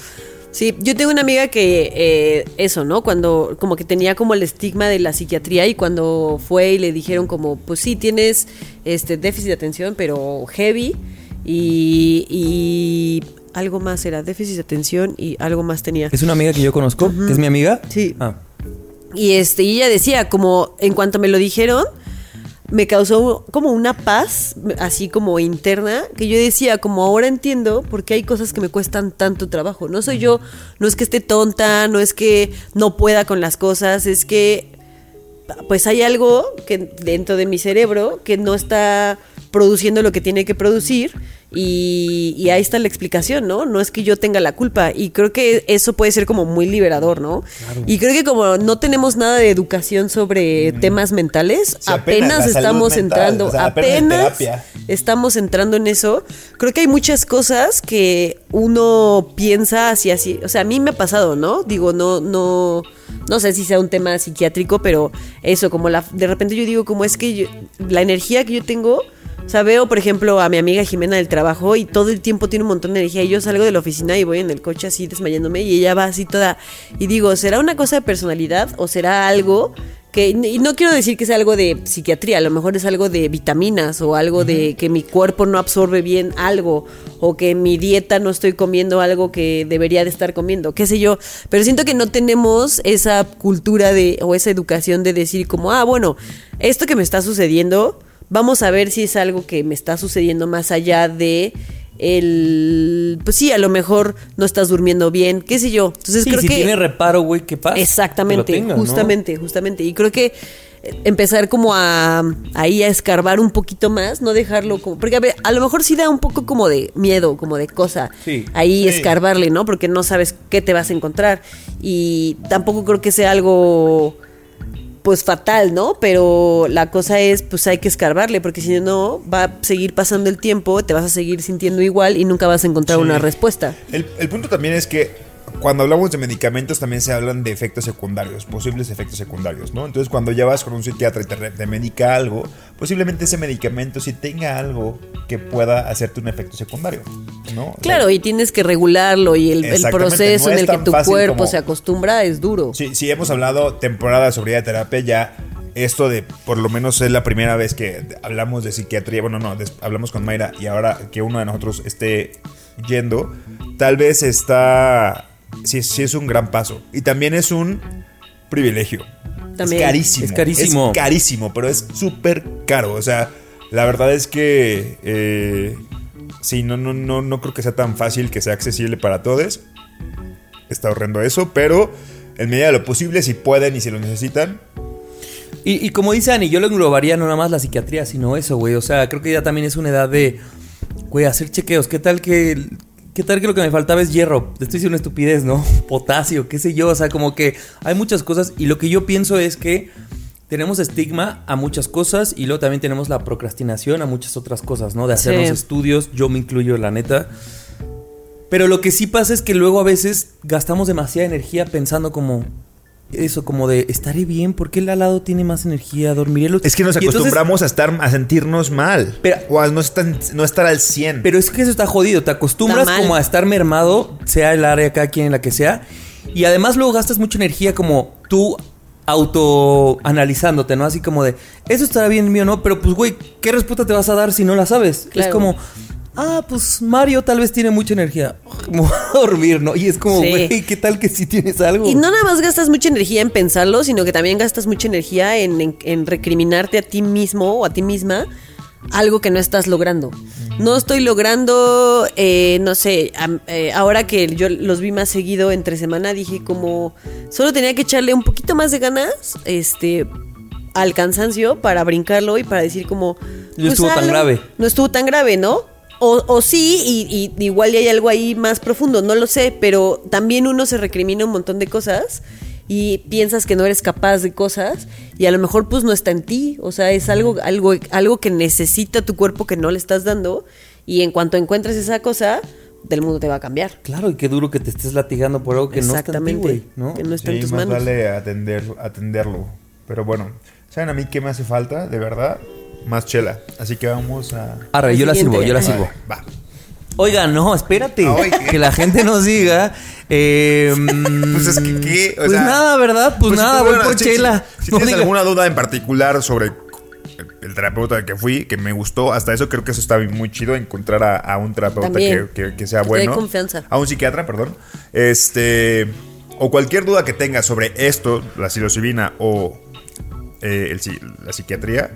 S2: Sí, yo tengo una amiga que eh, eso, ¿no? Cuando como que tenía como el estigma de la psiquiatría y cuando fue y le dijeron como, pues sí, tienes este déficit de atención, pero heavy y, y algo más era déficit de atención y algo más tenía.
S1: Es una amiga que yo conozco, que es mi amiga.
S2: Sí.
S1: Ah.
S2: Y este, y ella decía, como en cuanto me lo dijeron, me causó como una paz, así como interna, que yo decía, como ahora entiendo por qué hay cosas que me cuestan tanto trabajo. No soy yo, no es que esté tonta, no es que no pueda con las cosas, es que pues hay algo que dentro de mi cerebro que no está produciendo lo que tiene que producir y, y ahí está la explicación, ¿no? No es que yo tenga la culpa y creo que eso puede ser como muy liberador, ¿no? Y creo que como no tenemos nada de educación sobre temas mentales,
S3: apenas,
S2: estamos
S3: mental,
S2: entrando,
S3: o sea, apenas
S2: estamos entrando en eso. Creo que hay muchas cosas que uno piensa así, así. O sea, a mí me ha pasado, ¿no? Digo, no, no, no sé si sea un tema psiquiátrico, pero eso, como la, de repente yo digo, como es que yo- la energía que yo tengo. O sea, veo, por ejemplo, a mi amiga Jimena del trabajo y todo el tiempo tiene un montón de energía. Y yo salgo de la oficina y voy en el coche así desmayándome y ella va así toda. Y digo, ¿será una cosa de personalidad o será algo que y no quiero decir que sea algo de psiquiatría, a lo mejor es algo de vitaminas o algo de que mi cuerpo no absorbe bien algo o que mi dieta no estoy comiendo algo que debería de estar comiendo, qué sé yo, pero siento que no tenemos esa cultura de o esa educación de decir como, ah, bueno, esto que me está sucediendo, vamos a ver si es algo que me está sucediendo más allá de el pues sí, a lo mejor no estás durmiendo bien, qué sé yo. Entonces
S1: Sí,
S2: creo
S1: si
S2: que
S1: tiene reparo, güey, qué pasa.
S2: Exactamente, justamente, justamente. Y creo que eh, empezar como a ahí a escarbar un poquito más, no dejarlo como porque a, ver, a lo mejor sí da un poco como de miedo, como de cosa.
S1: Sí.
S2: Ahí
S3: Sí.
S2: escarbarle, ¿no? Porque no sabes qué te vas a encontrar y tampoco creo que sea algo pues fatal, ¿no? Pero la cosa es, pues hay que escarbarle, porque si no, va a seguir pasando el tiempo, te vas a seguir sintiendo igual y nunca vas a encontrar
S3: Sí.
S2: una respuesta.
S3: El, el punto también es que cuando hablamos de medicamentos también se hablan de efectos secundarios, posibles efectos secundarios, ¿no? Entonces cuando ya vas con un psiquiatra y te, te medica algo, posiblemente ese medicamento sí tenga algo que pueda hacerte un efecto secundario, ¿no? O sea,
S2: Claro, y tienes que regularlo y el, proceso
S3: no
S2: en el que tu cuerpo
S3: como-
S2: se acostumbra es duro.
S3: Sí, sí, hemos hablado temporada de sobriedad de terapia, ya esto de por lo menos es la primera vez que hablamos de psiquiatría, bueno, no, hablamos con Mayra y ahora que uno de nosotros esté yendo, tal vez está, sí, sí es un gran paso y también es un privilegio.
S2: También.
S3: Es carísimo.
S1: Es carísimo.
S3: Es carísimo, pero es súper caro, o sea, la verdad es que... eh, Sí, no, no, no, no creo que sea tan fácil que sea accesible para todos. Está horrendo eso, pero en medida de lo posible, si pueden y si lo necesitan,
S1: Y, y como dice Ani, yo lo englobaría no nada más la psiquiatría, sino eso, güey. O sea, creo que ya también es una edad de, güey, hacer chequeos. ¿Qué tal que, ¿Qué tal que lo que me faltaba es hierro? Te estoy diciendo una estupidez, ¿no? Potasio, qué sé yo. O sea, como que hay muchas cosas. Y lo que yo pienso es que tenemos estigma a muchas cosas y luego también tenemos la procrastinación a muchas otras cosas, ¿no? De hacernos
S2: Sí.
S1: estudios. Yo me incluyo, la neta. Pero lo que sí pasa es que luego a veces gastamos demasiada energía pensando como eso, como de estaré bien, ¿por qué el al lado tiene más energía? ¿Dormiré? lo-?"
S3: Es que nos
S1: entonces-
S3: acostumbramos a estar a sentirnos mal.
S1: Pero-
S3: o a no estar, no estar al 100.
S1: Pero es que eso está jodido. Te acostumbras como a estar mermado, sea el área cada quien en la que sea. Y además luego gastas mucha energía como tú autoanalizándote, ¿no? Así como de, eso estará bien mío, ¿no? Pero pues, güey, ¿qué respuesta te vas a dar si no la sabes?
S2: Claro.
S1: Es como, ah, pues Mario tal vez tiene mucha energía. Como a dormir, ¿no? Y es como,
S2: Sí.
S1: güey, ¿qué tal que sí tienes algo?
S2: Y no nada más gastas mucha energía en pensarlo, sino que también gastas mucha energía en, en- en recriminarte a ti mismo o a ti misma algo que no estás logrando. No estoy logrando, eh, no sé, eh, ahora que yo los vi más seguido entre semana, dije como, solo tenía que echarle un poquito más de ganas, este, al cansancio para brincarlo y para decir como...
S1: No estuvo tan
S2: algo-
S1: grave.
S2: No estuvo tan grave, ¿no? O, o sí, y, y igual hay algo ahí más profundo, no lo sé, pero también uno se recrimina un montón de cosas y piensas que no eres capaz de cosas y a lo mejor pues no está en ti, o sea, es algo, algo, algo que necesita tu cuerpo que no le estás dando y en cuanto encuentres esa cosa, del mundo te va a cambiar.
S1: Claro, y qué duro que te estés latigando por algo que no está en ti,
S2: Exactamente,
S1: güey, ¿no?
S2: que no está en tus
S3: más
S2: manos.
S3: vale atender, atenderlo. Pero bueno, ¿saben a mí qué me hace falta? De verdad, más chela. Así que vamos a...
S1: Arre, yo la sirvo, yo la sirvo.
S3: Va.
S1: Oiga, no, espérate.
S3: Ay, ¿qué?
S1: que la gente nos diga. eh,
S3: Pues es que, ¿qué? O
S1: pues
S3: sea,
S1: nada, ¿verdad? Pues,
S3: Pues,
S1: nada,
S3: bueno,
S1: voy por
S3: si-
S1: chela.
S3: Si, si
S1: No
S3: tienes
S1: diga-
S3: alguna duda en particular sobre el, el terapeuta al que fui, que me gustó, hasta eso creo que eso está muy chido, encontrar a, a un terapeuta
S2: También.
S3: que, que- que sea bueno.
S2: confianza.
S3: A un psiquiatra, perdón. Este. O cualquier duda que tengas sobre esto, la psilocibina o eh, el la psiquiatría,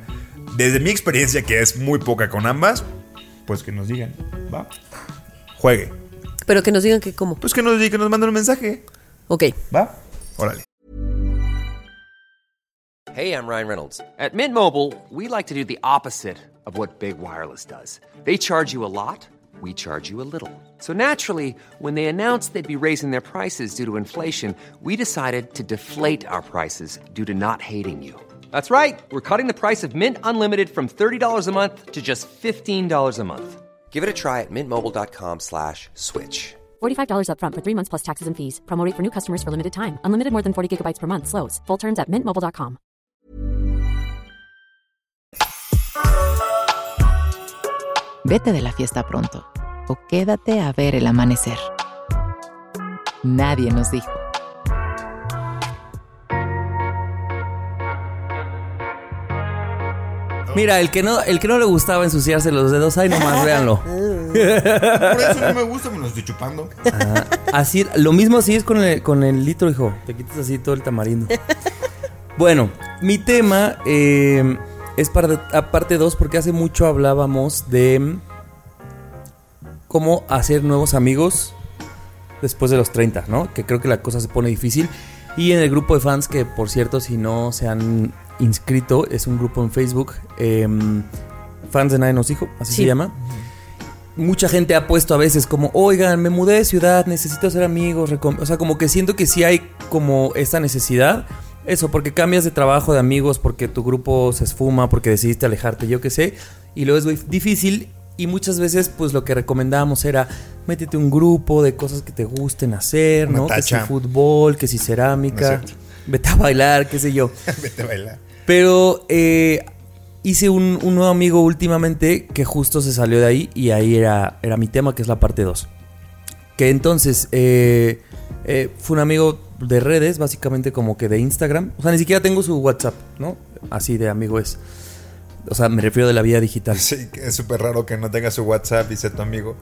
S3: desde mi experiencia, que es muy poca con ambas, pues que nos digan, va. Juegue.
S2: Pero que nos digan que cómo.
S3: Pues que nos, digan, que nos manden un mensaje,
S2: Ok.
S3: va. Órale.
S4: Hey, I'm Ryan Reynolds. At Mint Mobile, we like to do the opposite of what Big Wireless does. They charge you a lot, we charge you a little. So naturally, when they announced they'd be raising their prices due to inflation, we decided to deflate our prices due to not hating you. That's right. We're cutting the price of Mint Unlimited from $30 a month to just $15 a month. Give it a try at mintmobile.com slash switch.
S6: $45 upfront for three months plus taxes and fees. Promo rate for new customers for limited time. Unlimited more than 40 gigabytes per month. Slows. Full terms at mintmobile.com.
S5: Vete de la fiesta pronto o quédate a ver el amanecer. Nadie nos dijo.
S1: Mira, el que no, el que no le gustaba ensuciarse los dedos, ay nomás, véanlo.
S3: Por eso no me gusta, me lo estoy chupando.
S1: Así, lo mismo así es con el, con el litro, hijo. Te quitas así todo el tamarindo. Bueno, mi tema eh, es para, a parte 2 porque hace mucho hablábamos de cómo hacer nuevos amigos después de los 30, ¿no? Que creo que la cosa se pone difícil. Y en el grupo de fans, que por cierto, si no se han inscrito, es un grupo en Facebook, eh, Fans de Nadie Nos Dijo, así
S2: Sí.
S1: se llama. Mucha gente ha puesto a veces como, oigan, me mudé de ciudad, necesito hacer amigos. recom-". O sea, como que siento que sí hay como esta necesidad. Eso, porque cambias de trabajo, de amigos, porque tu grupo se esfuma, porque decidiste alejarte, yo qué sé. Y luego es muy difícil. Y muchas veces, pues lo que recomendábamos era métete un grupo de cosas que te gusten hacer,
S3: Una
S1: ¿no? Que si fútbol, que si cerámica, vete a bailar, qué sé yo.
S3: Vete a bailar.
S1: Pero eh, hice un, un nuevo amigo últimamente que justo se salió de ahí y ahí era, era mi tema, que es la parte 2. Que entonces eh, eh, fue un amigo de redes, básicamente como que de Instagram. O sea, ni siquiera tengo su WhatsApp, ¿no? Así de amigo es. O sea, me refiero de la vida digital.
S3: Sí, que es súper raro que no tenga su WhatsApp y sea tu amigo.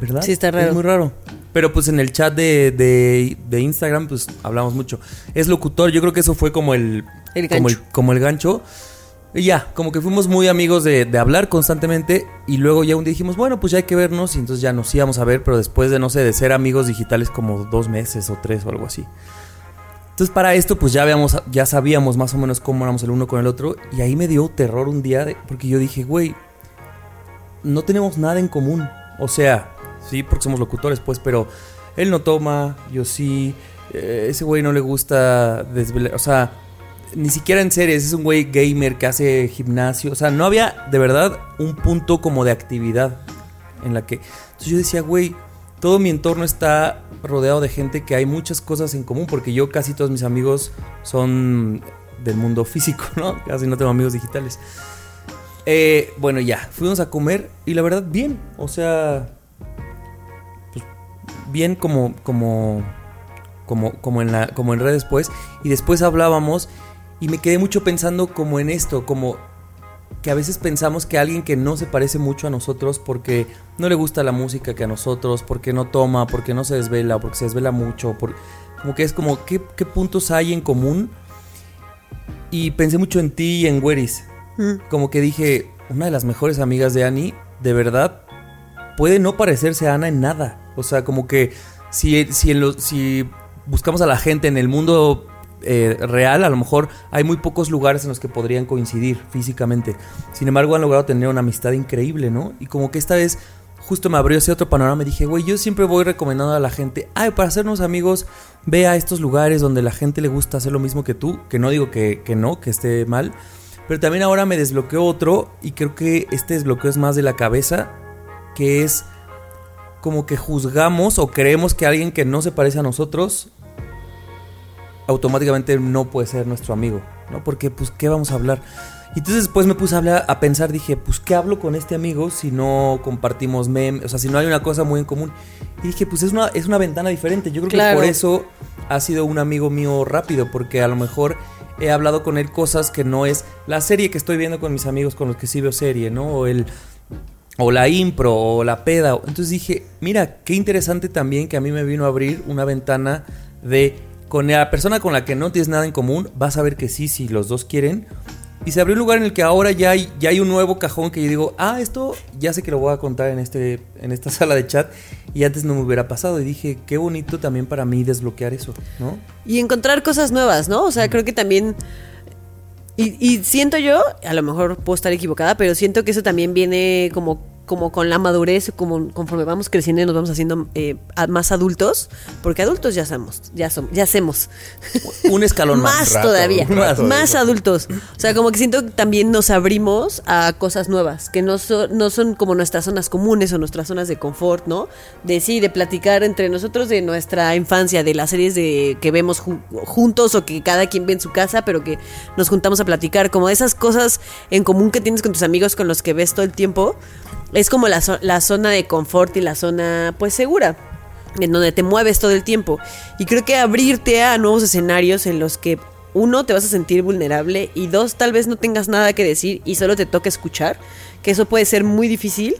S1: ¿Verdad?
S2: Sí, está raro.
S1: Es muy raro. Pero pues en el chat de, de- de Instagram, pues hablamos mucho. Es locutor, yo creo que eso fue como el,
S2: El
S1: como, el
S2: gancho.
S1: como el gancho. Y ya, como que fuimos muy amigos de, de hablar constantemente. Y luego ya un día dijimos, bueno, pues ya hay que vernos. Y entonces ya nos íbamos a ver, pero después de, no sé, de ser amigos digitales como dos meses o tres o algo así. Entonces para esto pues ya habíamos, ya sabíamos más o menos cómo éramos el uno con el otro. Y ahí me dio terror un día de- porque yo dije, güey, no tenemos nada en común. O sea, sí, porque somos locutores, pues, pero él no toma, yo sí. eh, ese güey no le gusta desvelar, o sea, ni siquiera en series, es un güey gamer que hace gimnasio, o sea, no había de verdad un punto como de actividad en la que... Entonces yo decía, güey, todo mi entorno está rodeado de gente que hay muchas cosas en común, porque yo casi todos mis amigos son del mundo físico, ¿no? Casi no tengo amigos digitales. Eh, bueno, ya, fuimos a comer y la verdad, bien, o sea, pues, bien como, como, como, como, en la, como en redes después. Y después hablábamos y me quedé mucho pensando como en esto, como que a veces pensamos que alguien que no se parece mucho a nosotros porque no le gusta la música que a nosotros, porque no toma, porque no se desvela, porque se desvela mucho, por, como que es como ¿qué, qué puntos hay en común. Y pensé mucho en ti y en Weris. Como que dije, una de las mejores amigas de Annie, de verdad, puede no parecerse a Ana en nada. O sea, como que si, si, en lo- si buscamos a la gente en el mundo eh, real, a lo mejor hay muy pocos lugares en los que podrían coincidir físicamente. Sin embargo, han logrado tener una amistad increíble, ¿no? Y como que esta vez justo me abrió ese otro panorama y dije, güey, yo siempre voy recomendando a la gente, ay, para hacernos amigos, ve a estos lugares donde la gente le gusta hacer lo mismo que tú, que no digo que, que no, que esté mal, pero también ahora me desbloqueó otro y creo que este desbloqueo es más de la cabeza, que es como que juzgamos o creemos que alguien que no se parece a nosotros automáticamente no puede ser nuestro amigo, ¿no? Porque pues qué vamos a hablar. Y entonces después me puse a hablar, a pensar, dije, pues qué hablo con este amigo si no compartimos memes, o sea, si no hay una cosa muy en común. Y dije, pues es una es una ventana diferente. Yo creo
S2: Claro.
S1: que por eso ha sido un amigo mío rápido, porque a lo mejor he hablado con él cosas que no es la serie que estoy viendo con mis amigos con los que sí veo serie, ¿no? O el o la impro o la peda. Entonces dije, mira, qué interesante también que a mí me vino a abrir una ventana de con la persona con la que no tienes nada en común, vas a ver que sí, si los dos quieren. Y se abrió un lugar en el que ahora ya hay, ya hay un nuevo cajón que yo digo, ah, esto ya sé que lo voy a contar en, este, en esta sala de chat. Y antes no me hubiera pasado. Y dije, qué bonito también para mí desbloquear eso, ¿no?
S2: Y encontrar cosas nuevas, ¿no? O sea, creo que también... Y, y siento yo, a lo mejor puedo estar equivocada, pero siento que eso también viene como, como con la madurez, como conforme vamos creciendo y nos vamos haciendo eh, más adultos, porque adultos ya somos, ya somos, ya hacemos.
S1: Un escalón más.
S2: más
S3: rato,
S2: todavía,
S3: rato
S2: más adultos. O sea, como que siento que también nos abrimos a cosas nuevas, que no, son no son como nuestras zonas comunes o nuestras zonas de confort, ¿no? De sí, de platicar entre nosotros de nuestra infancia, de las series de que vemos ju- juntos o que cada quien ve en su casa, pero que nos juntamos a platicar, como de esas cosas en común que tienes con tus amigos con los que ves todo el tiempo. Es como la, la zona de confort y la zona, pues, segura en donde te mueves todo el tiempo. Y creo que abrirte a nuevos escenarios en los que uno te vas a sentir vulnerable y dos tal vez no tengas nada que decir y solo te toca escuchar, que eso puede ser muy difícil.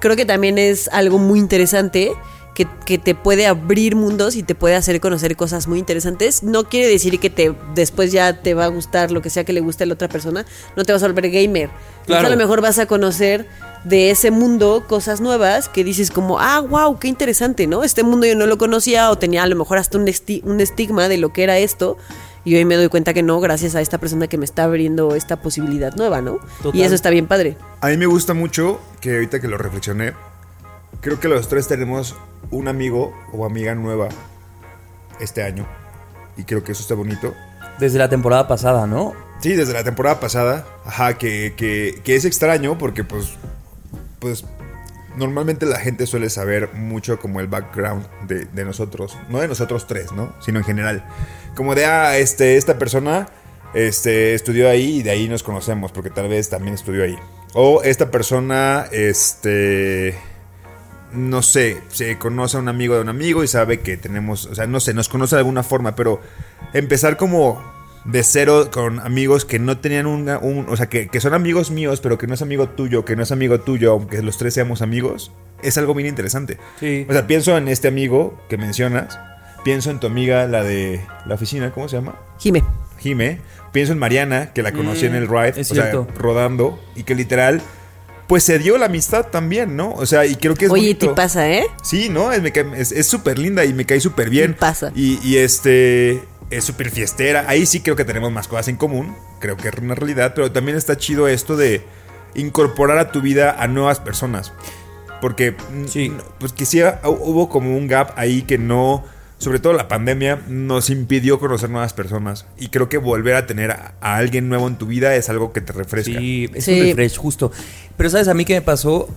S2: Creo que también es algo muy interesante que, que te puede abrir mundos y te puede hacer conocer cosas muy interesantes. No quiere decir que te después ya te va a gustar lo que sea que le guste a la otra persona, no te vas a volver gamer.
S1: Claro.
S2: A lo mejor vas a conocer de ese mundo cosas nuevas que dices como, ah, wow, qué interesante, ¿no? Este mundo yo no lo conocía o tenía a lo mejor hasta un, esti- un estigma de lo que era esto. Y hoy me doy cuenta que no, gracias a esta persona que me está abriendo esta posibilidad nueva, ¿no?
S1: Total.
S2: Y eso está bien padre.
S3: A mí me gusta mucho que ahorita que lo reflexioné, creo que los tres tenemos un amigo o amiga nueva este año. Y creo que eso está bonito.
S1: Desde la temporada pasada, ¿no?
S3: Sí, desde la temporada pasada. Ajá, que, que, que es extraño porque pues, pues normalmente la gente suele saber mucho como el background de, de nosotros. No de nosotros tres, ¿no? Sino en general. Como de, ah, este, esta persona este, estudió ahí y de ahí nos conocemos porque tal vez también estudió ahí. O esta persona, este... No sé, se conoce a un amigo de un amigo y sabe que tenemos, o sea, no sé, nos conoce de alguna forma, pero empezar como de cero con amigos que no tenían una- un, o sea, que, que son amigos míos, pero que no es amigo tuyo, que no es amigo tuyo, aunque los tres seamos amigos, es algo bien interesante.
S1: Sí.
S3: O sea, pienso en este amigo que mencionas, pienso en tu amiga, la de la oficina, ¿cómo se llama?
S2: Jime.
S3: Jime. Pienso en Mariana, que la conocí en el ride,
S1: es
S3: o sea, rodando, y que literal, pues se dio la amistad también, ¿no? O sea, y creo que es
S2: Oye,
S3: bonito.
S2: te pasa, ¿eh?
S3: Sí, ¿no? Es súper linda y me cae súper bien.
S2: Pasa.
S3: Y, y este es súper fiestera. Ahí sí creo que tenemos más cosas en común. Creo que es una realidad. Pero también está chido esto de incorporar a tu vida a nuevas personas. Porque, mm,
S1: Sí.
S3: pues que sí hubo como un gap ahí que no, sobre todo la pandemia, nos impidió conocer nuevas personas. Y creo que volver a tener a, a alguien nuevo en tu vida es algo que te refresca.
S1: Sí, es
S2: Sí.
S1: un refresh, justo. Pero ¿sabes a mí qué me pasó?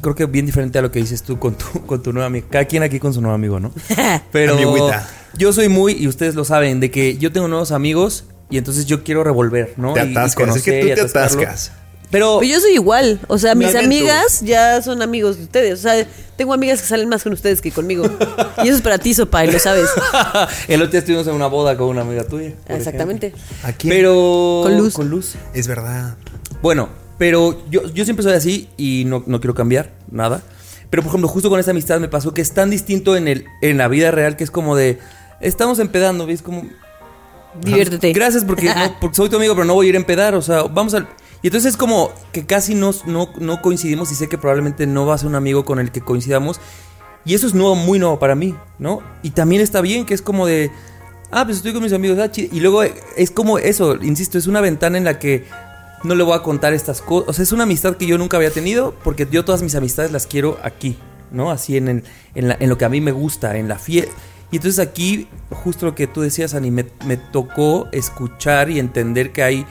S1: Creo que bien diferente a lo que dices tú con tu, con tu nuevo amigo. Cada quien aquí con su nuevo amigo, ¿no? Pero yo soy muy, y ustedes lo saben, de que yo tengo nuevos amigos y entonces yo quiero revolver, ¿no?
S3: Te
S1: Y- y
S3: atascas, es que
S1: conocer
S3: tú
S1: y
S3: te atascas.
S1: Pero
S2: Pues yo soy igual. O sea, mis
S3: Lamento.
S2: amigas ya son amigos de ustedes. O sea, tengo amigas que salen más con ustedes que conmigo. Y eso es para ti, Sopa, y lo sabes.
S1: el otro día estuvimos en una boda con una amiga tuya.
S2: Exactamente.
S1: ejemplo.
S3: ¿A quién?
S1: Pero...
S2: Con Luz.
S1: Con Luz.
S3: Es verdad.
S1: Bueno, pero yo, yo siempre soy así y no, no quiero cambiar nada. Pero por ejemplo, justo con esta amistad me pasó que es tan distinto en, el, en la vida real que es como de... Estamos empedando, ¿ves? Como...
S2: Diviértete.
S1: Gracias porque, no- porque soy tu amigo, pero no voy a ir a empedar. O sea, vamos al... Y entonces es como que casi no, no, no coincidimos y sé que probablemente no va a ser un amigo con el que coincidamos. Y eso es nuevo, muy nuevo para mí, ¿no? Y también está bien que es como de... Ah, pues estoy con mis amigos. ah, y luego es como eso, insisto, es una ventana en la que no le voy a contar estas cosas. O sea, es una amistad que yo nunca había tenido porque yo todas mis amistades las quiero aquí, ¿no? Así en, el- en, la- en lo que a mí me gusta, en la fiesta. Y entonces aquí, justo lo que tú decías, Ani, me, me tocó escuchar y entender que hay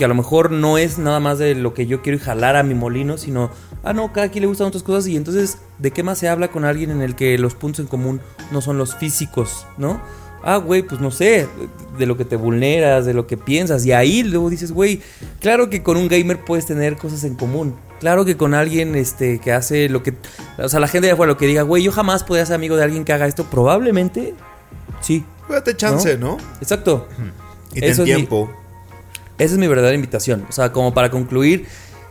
S1: que a lo mejor no es nada más de lo que yo quiero y jalar a mi molino, sino, ah, no, cada quien le gustan otras cosas y entonces, ¿de qué más se habla con alguien en el que los puntos en común no son los físicos, ¿no? Ah, güey, pues no sé, de lo que te vulneras, de lo que piensas, y ahí luego dices, güey, claro que con un gamer puedes tener cosas en común. Claro que con alguien este, que hace lo que. O sea, la gente de afuera lo que diga, güey, yo jamás podría ser amigo de alguien que haga esto. Probablemente, sí.
S3: Date chance, ¿no?
S1: Exacto.
S3: Y ten
S1: Eso es mi-
S3: tiempo.
S1: Esa es mi verdadera invitación. O sea, como para concluir,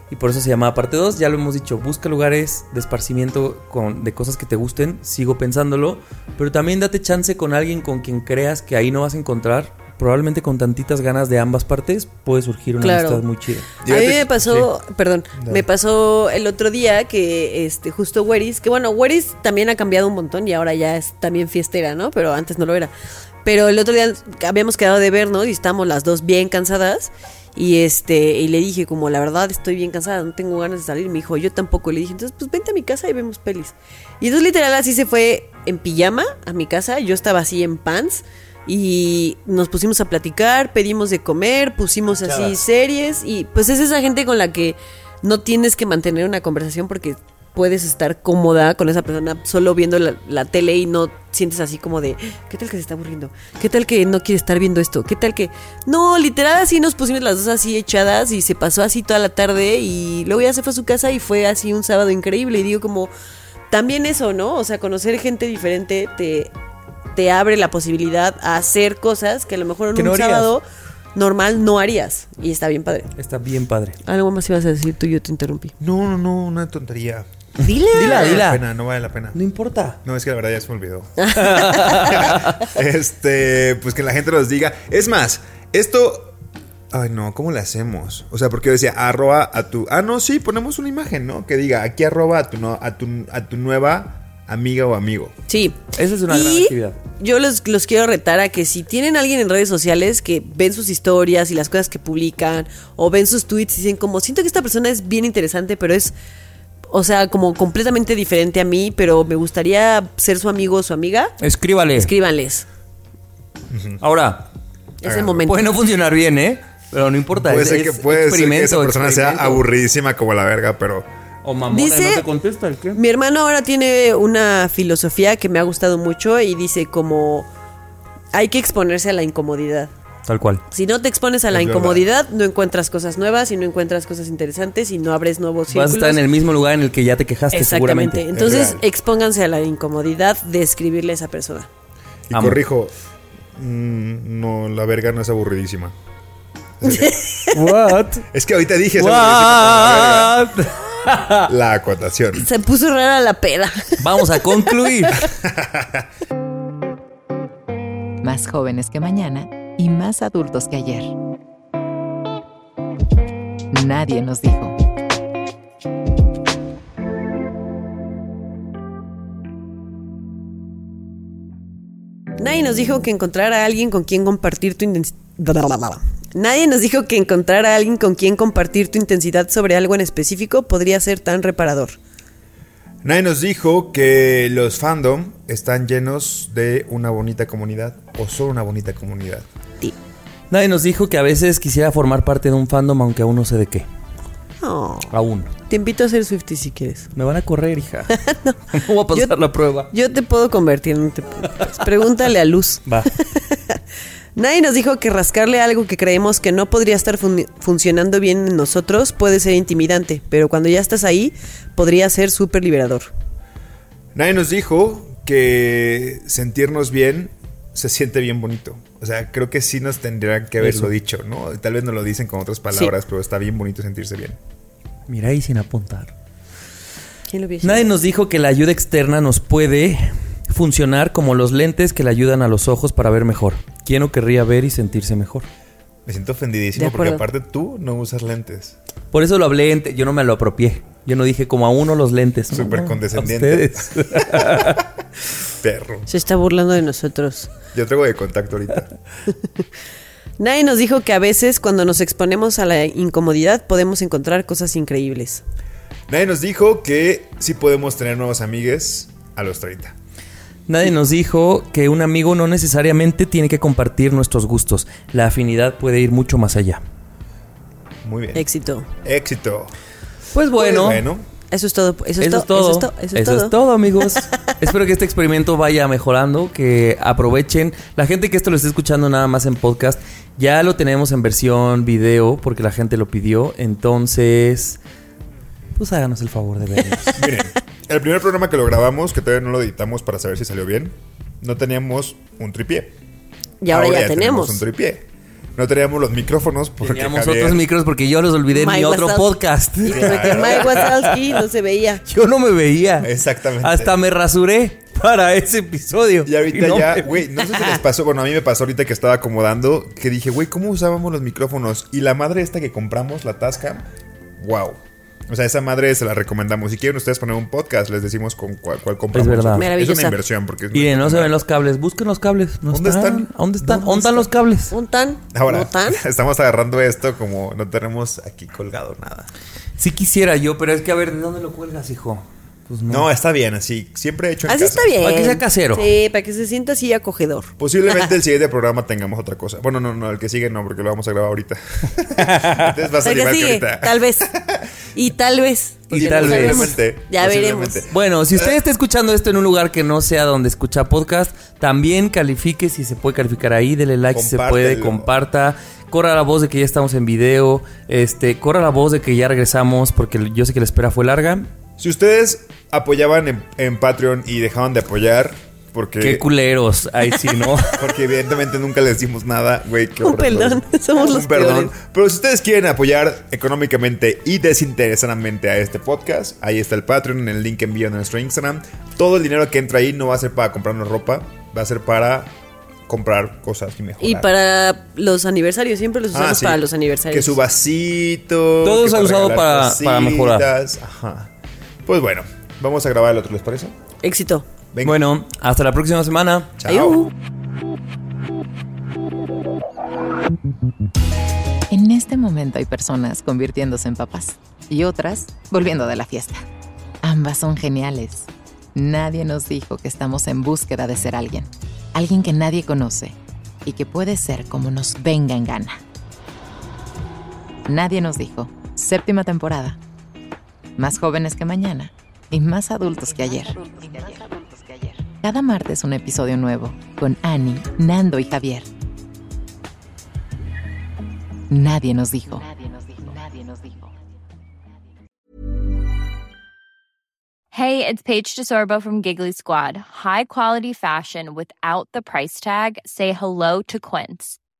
S1: y por eso se llama parte 2, ya lo hemos dicho, busca lugares de esparcimiento con, de cosas que te gusten, sigo pensándolo, pero también date chance con alguien con quien creas que ahí no vas a encontrar. Probablemente con tantitas ganas de ambas partes puede surgir una
S2: Claro.
S1: amistad muy chida.
S2: A mí me pasó, perdón,
S3: Dale.
S2: me pasó el otro día que este justo Weris, que bueno, Weris también ha cambiado un montón y ahora ya es también fiestera, ¿no? Pero antes no lo era. Pero el otro día habíamos quedado de vernos y estábamos las dos bien cansadas y este y le dije como la verdad estoy bien cansada, no tengo ganas de salir. Y me dijo, "Yo tampoco." Le dije, "Entonces, pues vente a mi casa y vemos pelis." Y entonces literal así se fue en pijama a mi casa, yo estaba así en pants y nos pusimos a platicar, pedimos de comer, pusimos así series y pues es esa gente con la que no tienes que mantener una conversación porque puedes estar cómoda con esa persona solo viendo la, la tele y no sientes así como de, ¿qué tal que se está aburriendo? ¿Qué tal que no quiere estar viendo esto? ¿Qué tal que... No, literal así nos pusimos las dos así echadas y se pasó así toda la tarde y luego ya se fue a su casa y fue así un sábado increíble y digo como, también eso, ¿no? O sea, conocer gente diferente te, te abre la posibilidad a hacer cosas que a lo mejor en
S1: Que
S2: un
S1: no
S2: sábado normal no harías y está bien padre.
S1: Está bien padre.
S2: Algo más ibas a decir tú, yo te interrumpí.
S3: No, no, no, una tontería.
S2: Dile.
S1: Dila,
S3: No vale la pena, no vale la pena.
S1: No importa.
S3: No, es que la verdad ya se me olvidó. este, pues que la gente nos diga. Es más, esto. Ay, no, ¿cómo le hacemos? O sea, porque yo decía, arroba a tu. Ah, no, sí, ponemos una imagen, ¿no? Que diga, aquí arroba a tu, no, a tu, a tu nueva amiga o amigo.
S2: Sí.
S1: Esa es una gran actividad.
S2: Yo los, los quiero retar a que si tienen alguien en redes sociales que ven sus historias y las cosas que publican, o ven sus tweets y dicen como, siento que esta persona es bien interesante, pero es, o sea, como completamente diferente a mí, pero me gustaría ser su amigo o su amiga,
S1: Escríbale.
S2: escríbanles.
S1: Ahora,
S2: Es el momento.
S1: puede no funcionar bien, ¿eh? Pero no importa.
S3: Puede
S1: es-
S3: ser que, puede ser que esa persona sea aburridísima como la verga, pero.
S1: O mamona,
S2: Dice-
S1: no te contesta el qué.
S2: Mi hermano ahora tiene una filosofía que me ha gustado mucho y dice como, hay que exponerse a la incomodidad.
S1: Tal cual.
S2: Si no te expones a la
S3: Es verdad.
S2: incomodidad, no encuentras cosas nuevas y no encuentras cosas interesantes y no abres nuevos
S1: Vas
S2: círculos.
S1: a estar en el mismo lugar en el que ya te quejaste
S2: Exactamente.
S1: seguramente.
S2: Entonces, expónganse a la incomodidad de escribirle a esa persona.
S3: Y
S1: Amo.
S3: corrijo. mm, no, la verga no es aburridísima.
S1: What?
S3: Es que ahorita dije.
S1: What?
S3: La acotación.
S2: Se puso rara la peda.
S1: Vamos a concluir.
S5: Más jóvenes que mañana y más adultos que ayer. Nadie nos dijo.
S2: Nadie nos dijo que encontrar a alguien con quien compartir tu intensidad. Nadie nos dijo que encontrar a alguien con quien compartir tu intensidad sobre algo en específico podría ser tan reparador.
S3: Nadie nos dijo que los fandom están llenos de una bonita comunidad o son una bonita comunidad.
S2: Ti.
S1: Nadie nos dijo que a veces quisiera formar parte de un fandom, aunque aún no sé de qué.
S2: Oh,
S1: Aún.
S2: te invito a ser Swifty si quieres.
S1: Me van a correr, hija. no. voy a pasar
S2: Yo-
S1: la prueba.
S2: Yo te puedo convertir, no te preocupes. Pregúntale a Luz.
S1: Va.
S2: Nadie nos dijo que rascarle algo que creemos que no podría estar fun- funcionando bien en nosotros puede ser intimidante, pero cuando ya estás ahí, podría ser súper liberador.
S3: Nadie nos dijo que sentirnos bien se siente bien bonito. O sea, creo que sí nos tendrían que haberlo
S1: Eso.
S3: dicho, ¿no? Tal vez no lo dicen con otras palabras, pero está bien bonito sentirse bien.
S1: Mira ahí sin apuntar.
S2: ¿Quién lo?
S1: Nadie nos dijo que la ayuda externa nos puede funcionar como los lentes que le ayudan a los ojos para ver mejor. ¿Quién no querría ver y sentirse mejor?
S3: Me siento ofendidísimo porque aparte tú no usas lentes.
S1: Por eso lo hablé, yo no me lo apropié. Yo no dije como a uno los lentes. No,
S3: Súper
S1: no,
S3: condescendiente.
S1: a ustedes.
S3: Perro.
S2: Se está burlando de nosotros.
S3: Yo traigo de contacto ahorita.
S2: Nadie nos dijo que a veces cuando nos exponemos a la incomodidad podemos encontrar cosas increíbles.
S3: Nadie nos dijo que sí podemos tener nuevos amigues a los 30.
S1: Nadie nos dijo que un amigo no necesariamente tiene que compartir nuestros gustos. La afinidad puede ir mucho más allá.
S3: Muy bien.
S2: Éxito.
S3: Éxito.
S1: Pues bueno,
S3: Bueno,
S2: Eso es todo. Eso,
S1: eso,
S2: es,
S1: es todo.
S2: Eso es, to- eso es todo.
S1: amigos. Espero que este experimento vaya mejorando, que aprovechen. La gente que esto lo esté escuchando nada más en podcast, ya lo tenemos en versión video porque la gente lo pidió. Entonces, pues háganos el favor de verlo.
S3: miren, el primer programa que lo grabamos, que todavía no lo editamos para saber si salió bien, no teníamos un tripié.
S2: Y ahora, ya, tenemos.
S3: un tripié. No teníamos los micrófonos porque
S1: Teníamos
S3: Javier-
S1: otros micros porque yo los olvidé en mi otro podcast.
S2: Y Mike Wazowski no se veía.
S1: Yo no me veía.
S3: Exactamente.
S1: Hasta me rasuré para ese episodio.
S3: Y ahorita
S1: no
S3: ya,
S1: me-
S3: güey, no sé si les pasó, bueno, a mí me pasó ahorita que estaba acomodando, que dije, güey, ¿cómo usábamos los micrófonos? Y la madre esta que compramos, la Tascam, wow. O sea, esa madre se la recomendamos. Si quieren ustedes poner un podcast, les decimos con cuál, cuál compramos.
S1: Es verdad.
S3: Es
S2: Maravillosa.
S3: una inversión porque es
S1: Miren, no se ven los cables. Busquen los cables. No
S3: ¿Dónde están?
S1: ¿A ¿Dónde están?
S3: ¿Dónde
S1: ¿Dónde están los cables?
S2: ¿Un tan?
S3: Ahora,
S2: ¿No tan?
S3: estamos agarrando esto como no tenemos aquí colgado nada.
S1: Sí quisiera yo, pero es que a ver, ¿de dónde lo cuelgas, hijo? Pues no.
S3: No, está bien así. Siempre he hecho en
S2: Así
S3: casa.
S2: está bien.
S1: Para que sea casero.
S2: Sí, para que se sienta así acogedor.
S3: Posiblemente el siguiente programa tengamos otra cosa. Bueno, no, no, el que sigue no, porque lo vamos a grabar ahorita. Entonces va a salir
S2: que sigue,
S3: ahorita.
S2: tal vez. Y tal vez.
S1: Y tal vez.
S2: Ya veremos.
S1: Bueno, si usted está escuchando esto en un lugar que no sea donde escucha podcast, también califique si se puede calificar ahí, dele like si se puede, comparta, corra la voz de que ya estamos en video, este, corra la voz de que ya regresamos porque yo sé que la espera fue larga.
S3: Si ustedes apoyaban en, en Patreon y dejaban de apoyar, porque,
S1: Qué culeros, ahí sí, ¿no?
S3: porque evidentemente nunca les dimos nada, güey. qué
S2: Un perdón, somos
S3: Un
S2: los
S3: perdón.
S2: peores.
S3: Pero si ustedes quieren apoyar económicamente y desinteresadamente a este podcast, ahí está el Patreon, en el link envío en nuestro Instagram. Todo el dinero que entra ahí no va a ser para comprarnos ropa, va a ser para comprar cosas y mejorar.
S2: Y para los aniversarios, siempre los usamos
S3: Ah, sí.
S2: para los aniversarios.
S3: Que su vasito.
S1: Todo
S3: que
S1: se ha
S3: para
S1: usado para- para mejorar.
S3: Ajá. Pues bueno, vamos a grabar el otro, ¿les parece?
S2: Éxito.
S3: Venga.
S1: Bueno, hasta la próxima semana.
S3: Chao.
S2: Ayú.
S5: En este momento hay personas convirtiéndose en papás y otras volviendo de la fiesta. Ambas son geniales. Nadie nos dijo que estamos en búsqueda de ser alguien. Alguien que nadie conoce y que puede ser como nos venga en gana. Nadie nos dijo. Séptima temporada. Más jóvenes que mañana y más adultos que ayer. Cada martes un episodio nuevo con Annie, Nando y Javier. Nadie nos dijo.
S7: Hey, it's Paige DeSorbo from Giggly Squad. High quality fashion without the price tag. Say hello to Quince.